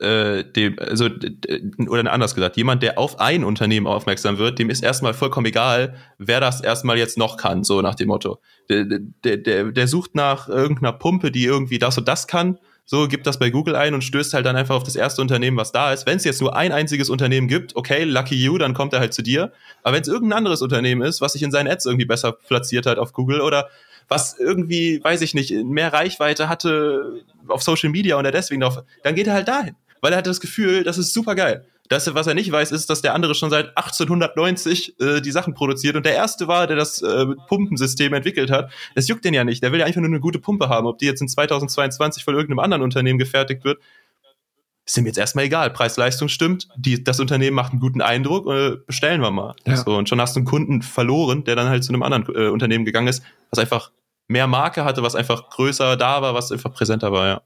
äh, dem, also oder anders gesagt, jemand, der auf ein Unternehmen aufmerksam wird, dem ist erstmal vollkommen egal, wer das erstmal jetzt noch kann, so nach dem Motto. Der, der, der, der sucht nach irgendeiner Pumpe, die irgendwie das und das kann, so gibt das bei Google ein und stößt halt dann einfach auf das erste Unternehmen, was da ist. Wenn es jetzt nur ein einziges Unternehmen gibt, okay, lucky you, dann kommt er halt zu dir. Aber wenn es irgendein anderes Unternehmen ist, was sich in seinen Ads irgendwie besser platziert hat auf Google oder was irgendwie, weiß ich nicht, mehr Reichweite hatte auf Social Media und er deswegen auf, dann geht er halt dahin weil er hat das Gefühl, das ist super geil. Das, was er nicht weiß, ist, dass der andere schon seit 1890 äh, die Sachen produziert und der erste war, der das äh, Pumpensystem entwickelt hat. Das juckt den ja nicht. Der will ja einfach nur eine gute Pumpe haben. Ob die jetzt in 2022 von irgendeinem anderen Unternehmen gefertigt wird, ist ihm jetzt erstmal egal. Preis-Leistung stimmt, die, das Unternehmen macht einen guten Eindruck, äh, bestellen wir mal. Ja. So, und schon hast du einen Kunden verloren, der dann halt zu einem anderen äh, Unternehmen gegangen ist, was einfach mehr Marke hatte, was einfach größer da war, was einfach präsenter war, ja.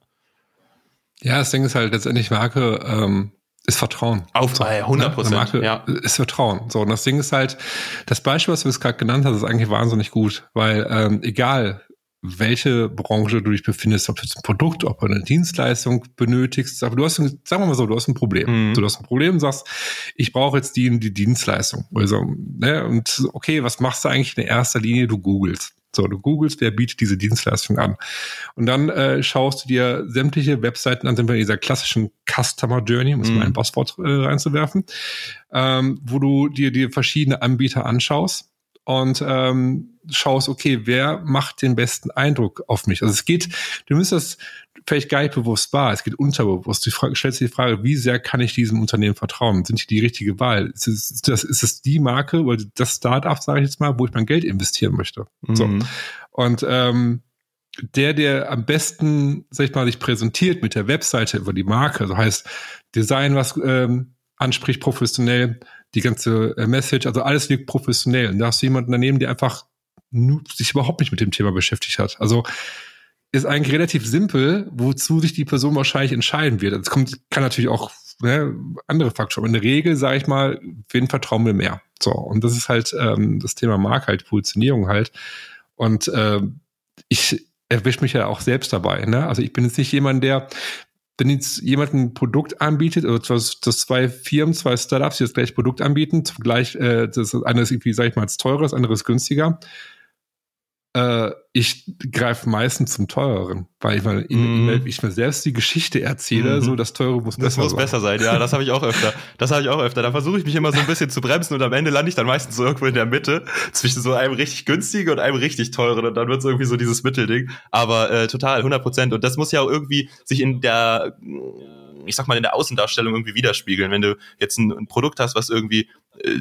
Ja, das Ding ist halt letztendlich Marke ähm, ist Vertrauen. Auf so, 100 ne? Prozent. Marke ja. ist Vertrauen. So, und das Ding ist halt, das Beispiel, was du jetzt gerade genannt hast, ist eigentlich wahnsinnig gut, weil ähm, egal, welche Branche du dich befindest, ob du jetzt ein Produkt, ob du eine Dienstleistung benötigst. Aber du hast, sagen wir mal so, du hast ein Problem. Mhm. Du hast ein Problem und sagst, ich brauche jetzt die, die Dienstleistung. Also, ne, und okay, was machst du eigentlich in erster Linie? Du googelst. So, du googelst, wer bietet diese Dienstleistung an. Und dann äh, schaust du dir sämtliche Webseiten an, sind wir in dieser klassischen Customer Journey, um mm. mal ein Passwort äh, reinzuwerfen, ähm, wo du dir die verschiedene Anbieter anschaust und ähm, schaust, okay, wer macht den besten Eindruck auf mich? Also es geht, du müsstest vielleicht gar nicht bewusst wahr, es geht unterbewusst. Du stellst dir die Frage, wie sehr kann ich diesem Unternehmen vertrauen? Sind die die richtige Wahl? Ist es, das, ist es die Marke oder das Startup, sage ich jetzt mal, wo ich mein Geld investieren möchte? Mhm. So. Und ähm, der, der am besten, sag ich mal, sich präsentiert mit der Webseite über die Marke, also heißt Design, was ähm, anspricht professionell, die ganze äh, Message, also alles wirkt professionell. Und da hast du jemanden daneben, der einfach sich überhaupt nicht mit dem Thema beschäftigt hat. Also ist eigentlich relativ simpel, wozu sich die Person wahrscheinlich entscheiden wird. Es kommt, kann natürlich auch ne, andere Faktoren. In der Regel sage ich mal, wen vertrauen wir mehr? So, und das ist halt ähm, das Thema Marke halt, Positionierung halt. Und äh, ich erwische mich ja auch selbst dabei. Ne? Also ich bin jetzt nicht jemand, der, wenn jetzt jemand ein Produkt anbietet, oder das, das zwei Firmen, zwei Startups, die das gleiche Produkt anbieten, gleich, äh, das eine ist irgendwie, sag ich mal, als teurer, das andere ist günstiger, äh, ich greife meistens zum teureren, weil ich, mal, mm. ich mir selbst die Geschichte erzähle, mm. so das teure muss das besser muss sein. besser sein. Ja, das habe ich auch öfter. Das habe ich auch öfter. Da versuche ich mich immer so ein bisschen zu bremsen und am Ende lande ich dann meistens so irgendwo in der Mitte zwischen so einem richtig günstigen und einem richtig teuren und dann wird es irgendwie so dieses Mittelding. Aber äh, total, 100 Prozent. Und das muss ja auch irgendwie sich in der ich sag mal, in der Außendarstellung irgendwie widerspiegeln. Wenn du jetzt ein, ein Produkt hast, was irgendwie äh,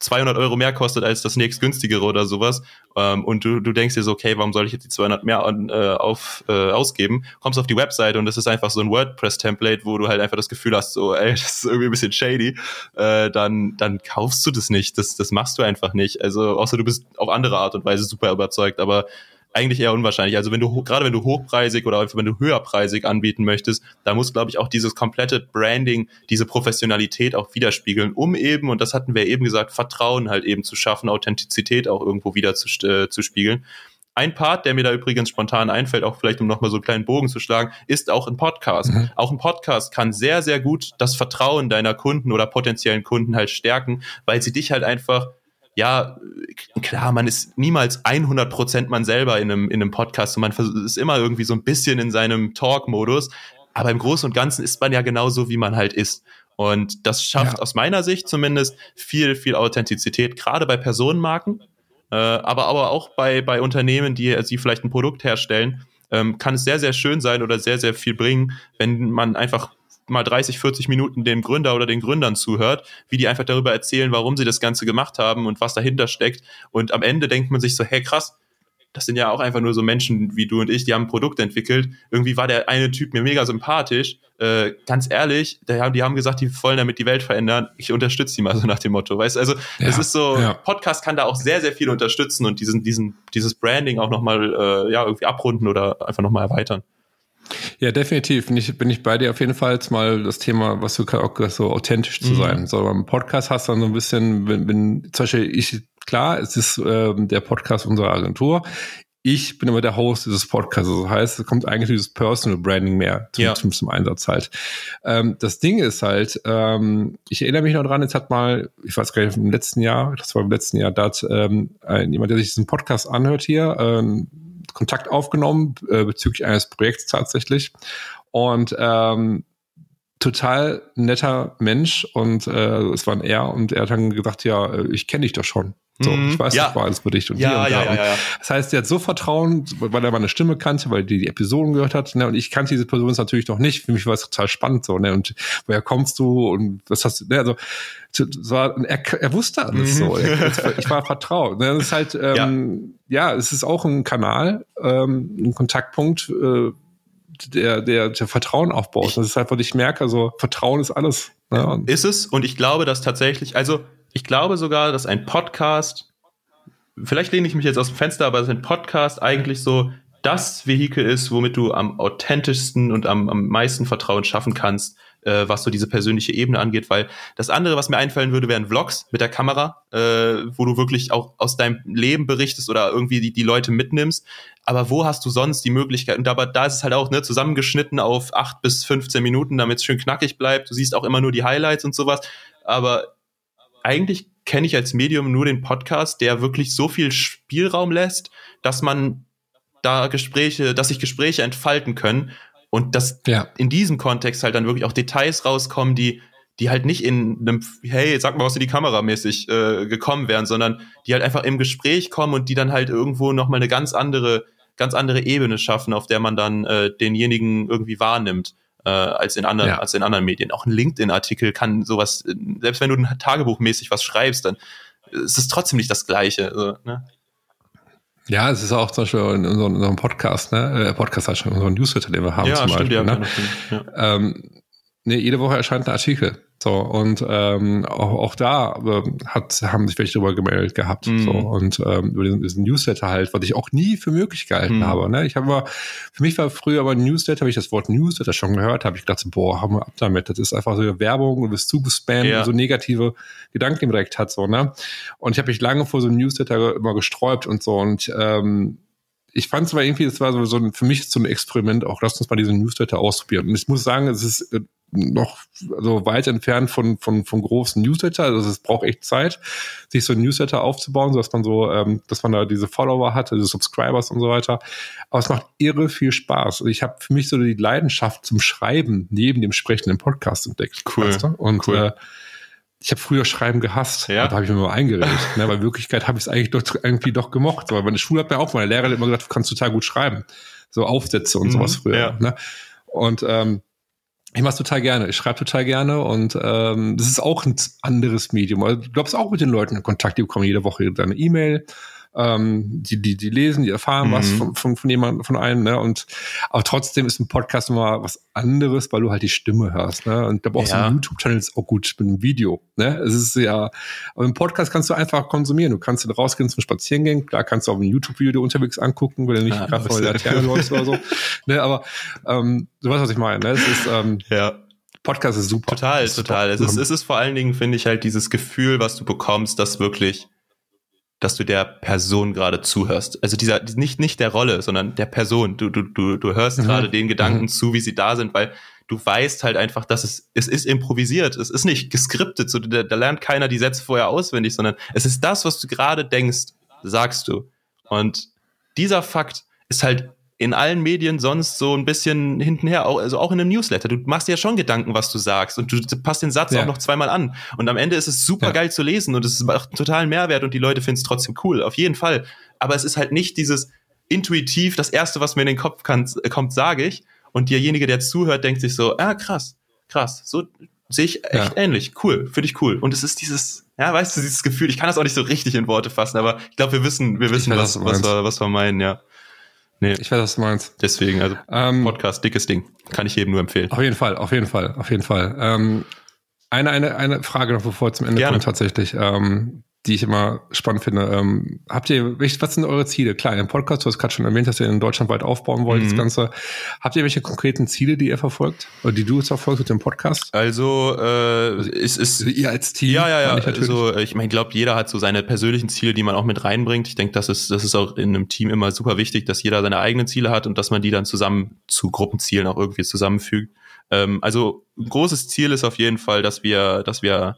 200 Euro mehr kostet als das nächstgünstigere oder sowas ähm, und du, du denkst dir so, okay, warum soll ich jetzt die 200 mehr an, äh, auf, äh, ausgeben? Kommst auf die Webseite und das ist einfach so ein WordPress-Template, wo du halt einfach das Gefühl hast, so, ey, das ist irgendwie ein bisschen shady, äh, dann, dann kaufst du das nicht. Das, das machst du einfach nicht. Also, außer du bist auf andere Art und Weise super überzeugt, aber eigentlich eher unwahrscheinlich. Also wenn du gerade wenn du hochpreisig oder wenn du höherpreisig anbieten möchtest, da muss glaube ich auch dieses komplette Branding, diese Professionalität auch widerspiegeln, um eben und das hatten wir eben gesagt, Vertrauen halt eben zu schaffen, Authentizität auch irgendwo wieder zu, äh, zu spiegeln. Ein Part, der mir da übrigens spontan einfällt, auch vielleicht um nochmal so einen kleinen Bogen zu schlagen, ist auch ein Podcast. Mhm. Auch ein Podcast kann sehr, sehr gut das Vertrauen deiner Kunden oder potenziellen Kunden halt stärken, weil sie dich halt einfach ja, klar, man ist niemals 100% man selber in einem, in einem Podcast und man ist immer irgendwie so ein bisschen in seinem Talk-Modus. Aber im Großen und Ganzen ist man ja genauso, wie man halt ist. Und das schafft ja. aus meiner Sicht zumindest viel, viel Authentizität, gerade bei Personenmarken, äh, aber, aber auch bei, bei Unternehmen, die, die vielleicht ein Produkt herstellen, ähm, kann es sehr, sehr schön sein oder sehr, sehr viel bringen, wenn man einfach mal 30, 40 Minuten dem Gründer oder den Gründern zuhört, wie die einfach darüber erzählen, warum sie das Ganze gemacht haben und was dahinter steckt. Und am Ende denkt man sich so, hey krass, das sind ja auch einfach nur so Menschen wie du und ich, die haben ein Produkt entwickelt. Irgendwie war der eine Typ mir mega sympathisch. Äh, ganz ehrlich, die haben, gesagt, die wollen damit die Welt verändern. Ich unterstütze die mal so nach dem Motto. Weißt also ja, es ist so, ja. Podcast kann da auch sehr, sehr viel unterstützen und diesen, diesen, dieses Branding auch nochmal äh, ja, irgendwie abrunden oder einfach nochmal erweitern. Ja, definitiv. Bin ich, bin ich bei dir auf jeden Fall jetzt mal das Thema, was du auch so authentisch zu mhm. sein. So beim Podcast hast du dann so ein bisschen, wenn, wenn zum Beispiel ich, klar, es ist ähm, der Podcast unserer Agentur. Ich bin aber der Host dieses Podcasts. Das heißt, es kommt eigentlich dieses Personal Branding mehr zum, ja. zum, zum Einsatz halt. Ähm, das Ding ist halt, ähm, ich erinnere mich noch dran, jetzt hat mal, ich weiß gar nicht, im letzten Jahr, das war im letzten Jahr, da hat ähm, jemand, der sich diesen Podcast anhört hier, ähm, Kontakt aufgenommen äh, bezüglich eines Projekts tatsächlich. Und ähm, total netter Mensch und äh, es war er und er hat dann gesagt, ja, äh, ich kenne dich doch schon. So, mhm. ich weiß, ja. das war alles für dich und ja, hier und ja, da. Ja, Das heißt, er hat so Vertrauen, weil er meine Stimme kannte, weil die, die Episoden gehört hat. Ne? Und ich kannte diese Person natürlich noch nicht. Für mich war es total spannend so. Ne? Und woher kommst du und was hast du? Ne? Also war, er, er wusste alles mhm. so. Er, ich war vertraut. Ne? Das ist halt, ähm, ja. es ist auch ein Kanal, ähm, ein Kontaktpunkt. Äh, der, der, der Vertrauen aufbaut. Das ist einfach, ich merke, also Vertrauen ist alles. Ne? Ist es und ich glaube, dass tatsächlich, also ich glaube sogar, dass ein Podcast, vielleicht lehne ich mich jetzt aus dem Fenster, aber dass ein Podcast eigentlich so das Vehikel ist, womit du am authentischsten und am, am meisten Vertrauen schaffen kannst, äh, was so diese persönliche Ebene angeht, weil das andere, was mir einfallen würde, wären Vlogs mit der Kamera, äh, wo du wirklich auch aus deinem Leben berichtest oder irgendwie die, die Leute mitnimmst. Aber wo hast du sonst die Möglichkeit? Und aber da ist es halt auch ne, zusammengeschnitten auf acht bis 15 Minuten, damit es schön knackig bleibt. Du siehst auch immer nur die Highlights und sowas. Aber eigentlich kenne ich als Medium nur den Podcast, der wirklich so viel Spielraum lässt, dass man da Gespräche, dass sich Gespräche entfalten können und dass ja. in diesem Kontext halt dann wirklich auch Details rauskommen, die, die halt nicht in einem, hey, sag mal, was in die Kamera mäßig äh, gekommen wären, sondern die halt einfach im Gespräch kommen und die dann halt irgendwo nochmal eine ganz andere, ganz andere Ebene schaffen, auf der man dann äh, denjenigen irgendwie wahrnimmt. Äh, als in anderen, ja. als in anderen Medien. Auch ein LinkedIn-Artikel kann sowas, selbst wenn du ein Tagebuchmäßig was schreibst, dann ist es trotzdem nicht das Gleiche. Also, ne? Ja, es ist auch zum Beispiel in unserem, in unserem Podcast, ne? Äh, Podcast heißt schon, unseren Newsletter, den wir haben ja, zum stimmt, Beispiel. Ja, ne? ja. Ähm, nee, jede Woche erscheint ein Artikel. So, und ähm, auch, auch da äh, hat, haben sich welche drüber gemeldet gehabt. Mm. So, und ähm, über diesen, diesen, Newsletter halt, was ich auch nie für möglich gehalten mm. habe. Ne? Ich habe für mich war früher aber ein Newsletter, habe ich das Wort Newsletter schon gehört, habe ich gedacht, boah, haben wir ab damit. Das ist einfach so Werbung und wirst zugespammt ja. und so negative Gedanken direkt hat. so ne Und ich habe mich lange vor so einem Newsletter immer gesträubt und so. Und ähm, ich fand es aber irgendwie, es war so, so ein, für mich so ein Experiment, auch lass uns mal diesen Newsletter ausprobieren. Und ich muss sagen, es ist äh, noch so weit entfernt von, von, von großen Newsletter. Also es braucht echt Zeit, sich so ein Newsletter aufzubauen, sodass man so, ähm, dass man da diese Follower hat, diese Subscribers und so weiter. Aber es macht irre viel Spaß. Also ich habe für mich so die Leidenschaft zum Schreiben neben dem sprechenden Podcast entdeckt. Cool. Weißt du? Und cool. Äh, ich habe früher Schreiben gehasst. Ja. Da habe ich mir mal eingeredet. ne, weil in Wirklichkeit habe ich es eigentlich doch irgendwie doch gemocht. Weil meine Schule hat mir auch, meine Lehrer hat immer gesagt, du kannst total gut schreiben. So Aufsätze und mhm, sowas früher. Ja. Ne? Und ähm, ich mache total gerne. Ich schreibe total gerne und ähm, das ist auch ein anderes Medium. Also, du glaubst auch mit den Leuten in Kontakt, die bekommen jede Woche deine E-Mail ähm, die, die, die lesen, die erfahren mhm. was von, von, von jemandem, von einem, ne? Und aber trotzdem ist ein Podcast immer was anderes, weil du halt die Stimme hörst, ne? Und da brauchst du ja. einen YouTube-Channel ist auch gut mit einem Video, ne? Es ist ja, aber im Podcast kannst du einfach konsumieren. Du kannst dann rausgehen zum Spazierengehen, klar kannst du auch ein YouTube-Video unterwegs angucken, wenn du nicht ah, gerade vor der Laterne läufst oder so. Ne? Aber ähm, du weißt, was ich meine, ne? Es ist, ähm, ja. Podcast ist super. Total, ist total. Es ist, es ist vor allen Dingen, finde ich, halt dieses Gefühl, was du bekommst, dass wirklich dass du der Person gerade zuhörst. Also dieser, nicht, nicht der Rolle, sondern der Person. Du, du, du, du hörst mhm. gerade den Gedanken mhm. zu, wie sie da sind, weil du weißt halt einfach, dass es, es ist improvisiert. Es ist nicht geskriptet. So, da, da lernt keiner die Sätze vorher auswendig, sondern es ist das, was du gerade denkst, sagst du. Und dieser Fakt ist halt in allen Medien sonst so ein bisschen hintenher, auch, also auch in einem Newsletter. Du machst dir ja schon Gedanken, was du sagst und du passt den Satz ja. auch noch zweimal an. Und am Ende ist es super ja. geil zu lesen und es ist auch total Mehrwert und die Leute finden es trotzdem cool, auf jeden Fall. Aber es ist halt nicht dieses intuitiv, das erste, was mir in den Kopf kann, kommt, sage ich. Und derjenige, der zuhört, denkt sich so, ah, krass, krass, so sehe ich echt ja. ähnlich. Cool, finde ich cool. Und es ist dieses, ja, weißt du, dieses Gefühl, ich kann das auch nicht so richtig in Worte fassen, aber ich glaube, wir wissen, wir wissen, was, was, wir, was wir meinen, ja. Nee. Ich weiß, was du meinst. Deswegen, also ähm, Podcast, dickes Ding. Kann ich jedem nur empfehlen. Auf jeden Fall, auf jeden Fall, auf jeden Fall. Ähm, eine, eine, eine Frage noch, bevor wir zum Ende Gerne. kommen, tatsächlich. Ähm, die ich immer spannend finde. Ähm, habt ihr, was sind eure Ziele? Klar, im Podcast, du hast gerade schon erwähnt, dass ihr in Deutschland weit aufbauen wollt, mhm. das Ganze. Habt ihr welche konkreten Ziele, die ihr verfolgt? Oder die du jetzt verfolgst mit dem Podcast? Also, äh, also, ist, ist, also ihr als Team? Ja, ja, ja. Ich also, ich meine, ich glaube, jeder hat so seine persönlichen Ziele, die man auch mit reinbringt. Ich denke, das ist, das ist auch in einem Team immer super wichtig, dass jeder seine eigenen Ziele hat und dass man die dann zusammen zu Gruppenzielen auch irgendwie zusammenfügt. Ähm, also, ein großes Ziel ist auf jeden Fall, dass wir, dass wir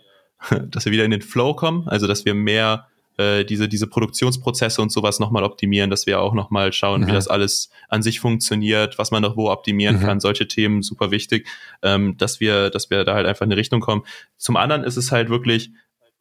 dass wir wieder in den Flow kommen, also dass wir mehr äh, diese, diese Produktionsprozesse und sowas nochmal optimieren, dass wir auch nochmal schauen, mhm. wie das alles an sich funktioniert, was man noch wo optimieren mhm. kann, solche Themen super wichtig, ähm, dass wir, dass wir da halt einfach in eine Richtung kommen. Zum anderen ist es halt wirklich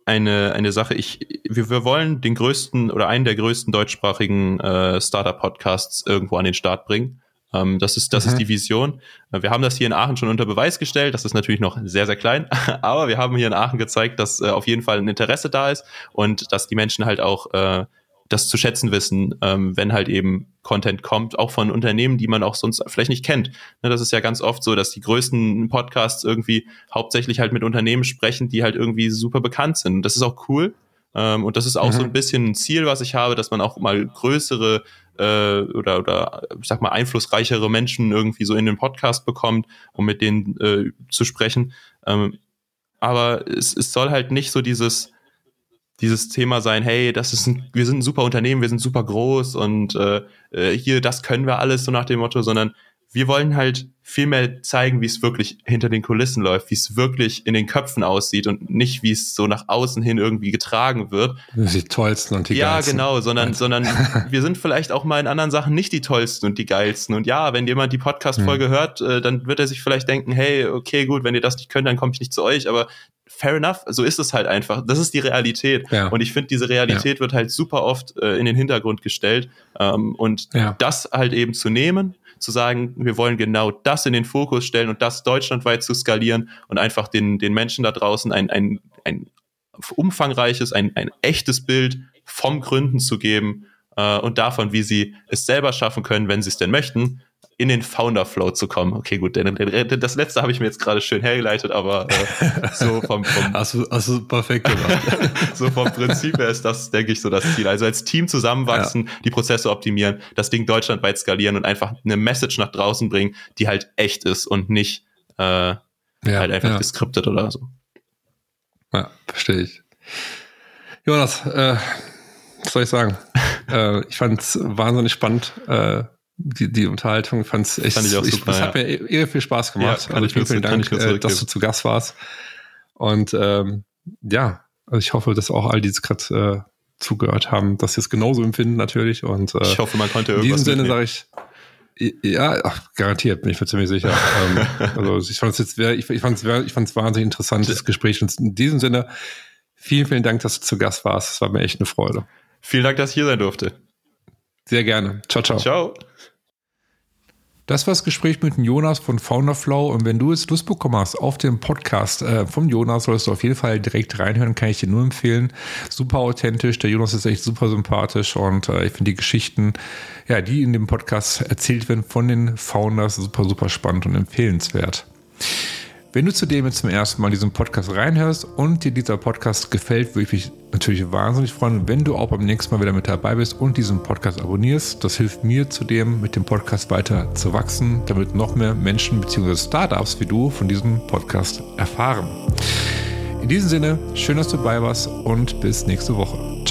eine, eine Sache, ich, wir, wir wollen den größten oder einen der größten deutschsprachigen äh, Startup-Podcasts irgendwo an den Start bringen. Ähm, das ist, das mhm. ist die Vision. Wir haben das hier in Aachen schon unter Beweis gestellt. Das ist natürlich noch sehr, sehr klein. Aber wir haben hier in Aachen gezeigt, dass äh, auf jeden Fall ein Interesse da ist und dass die Menschen halt auch äh, das zu schätzen wissen, ähm, wenn halt eben Content kommt, auch von Unternehmen, die man auch sonst vielleicht nicht kennt. Ne, das ist ja ganz oft so, dass die größten Podcasts irgendwie hauptsächlich halt mit Unternehmen sprechen, die halt irgendwie super bekannt sind. Und das ist auch cool. Ähm, und das ist auch mhm. so ein bisschen ein Ziel, was ich habe, dass man auch mal größere äh, oder, oder ich sag mal einflussreichere Menschen irgendwie so in den Podcast bekommt, um mit denen äh, zu sprechen. Ähm, aber es, es soll halt nicht so dieses dieses Thema sein, hey, das ist ein, wir sind ein super Unternehmen, wir sind super groß und äh, äh hier, das können wir alles, so nach dem Motto, sondern wir wollen halt viel mehr zeigen, wie es wirklich hinter den Kulissen läuft, wie es wirklich in den Köpfen aussieht und nicht, wie es so nach außen hin irgendwie getragen wird. Die tollsten und die ja, geilsten. Ja, genau, sondern, sondern wir sind vielleicht auch mal in anderen Sachen nicht die tollsten und die geilsten. Und ja, wenn jemand die Podcast-Folge mhm. hört, äh, dann wird er sich vielleicht denken, hey, okay, gut, wenn ihr das nicht könnt, dann komme ich nicht zu euch. Aber fair enough, so ist es halt einfach. Das ist die Realität. Ja. Und ich finde, diese Realität ja. wird halt super oft äh, in den Hintergrund gestellt. Ähm, und ja. das halt eben zu nehmen zu sagen, wir wollen genau das in den Fokus stellen und das deutschlandweit zu skalieren und einfach den, den Menschen da draußen ein, ein, ein umfangreiches, ein, ein echtes Bild vom Gründen zu geben äh, und davon, wie sie es selber schaffen können, wenn sie es denn möchten, in den Founder Flow zu kommen. Okay, gut, das letzte habe ich mir jetzt gerade schön hergeleitet, aber äh, so vom, vom hast, du, hast du perfekt gemacht. so vom Prinzip her ist das, denke ich, so das Ziel. Also als Team zusammenwachsen, ja. die Prozesse optimieren, das Ding deutschlandweit skalieren und einfach eine Message nach draußen bringen, die halt echt ist und nicht äh, ja, halt einfach ja. geskriptet oder so. Ja, verstehe ich. Jonas, äh, was soll ich sagen? äh, ich fand es wahnsinnig spannend. Äh, die, die Unterhaltung fand's echt, Fand ich auch super. Ich, ja. hat mir irre viel Spaß gemacht. Ja, also vielen, vielen Dank, äh, dass du zu Gast warst. Und ähm, ja, also ich hoffe, dass auch all die gerade äh, zugehört haben, dass sie es genauso empfinden natürlich. Und äh, ich hoffe, man konnte irgendwas. In diesem Sinne sage ich, ja, ach, garantiert, bin ich mir ziemlich sicher. ähm, also ich fand es jetzt, ich, ich fand es, ich fand es wahnsinnig interessantes Gespräch. Und in diesem Sinne, vielen, vielen Dank, dass du zu Gast warst. Es war mir echt eine Freude. Vielen Dank, dass ich hier sein durfte. Sehr gerne. Ciao, ciao. Ciao. Das war das Gespräch mit Jonas von Founderflow. Und wenn du jetzt Lust bekommen hast auf den Podcast äh, vom Jonas, solltest du auf jeden Fall direkt reinhören, kann ich dir nur empfehlen. Super authentisch. Der Jonas ist echt super sympathisch und äh, ich finde die Geschichten, ja, die in dem Podcast erzählt werden von den Founders, super, super spannend und empfehlenswert. Wenn du zudem jetzt zum ersten Mal diesen Podcast reinhörst und dir dieser Podcast gefällt, würde ich mich natürlich wahnsinnig freuen, wenn du auch beim nächsten Mal wieder mit dabei bist und diesen Podcast abonnierst. Das hilft mir zudem, mit dem Podcast weiter zu wachsen, damit noch mehr Menschen bzw. Startups wie du von diesem Podcast erfahren. In diesem Sinne, schön, dass du dabei warst und bis nächste Woche.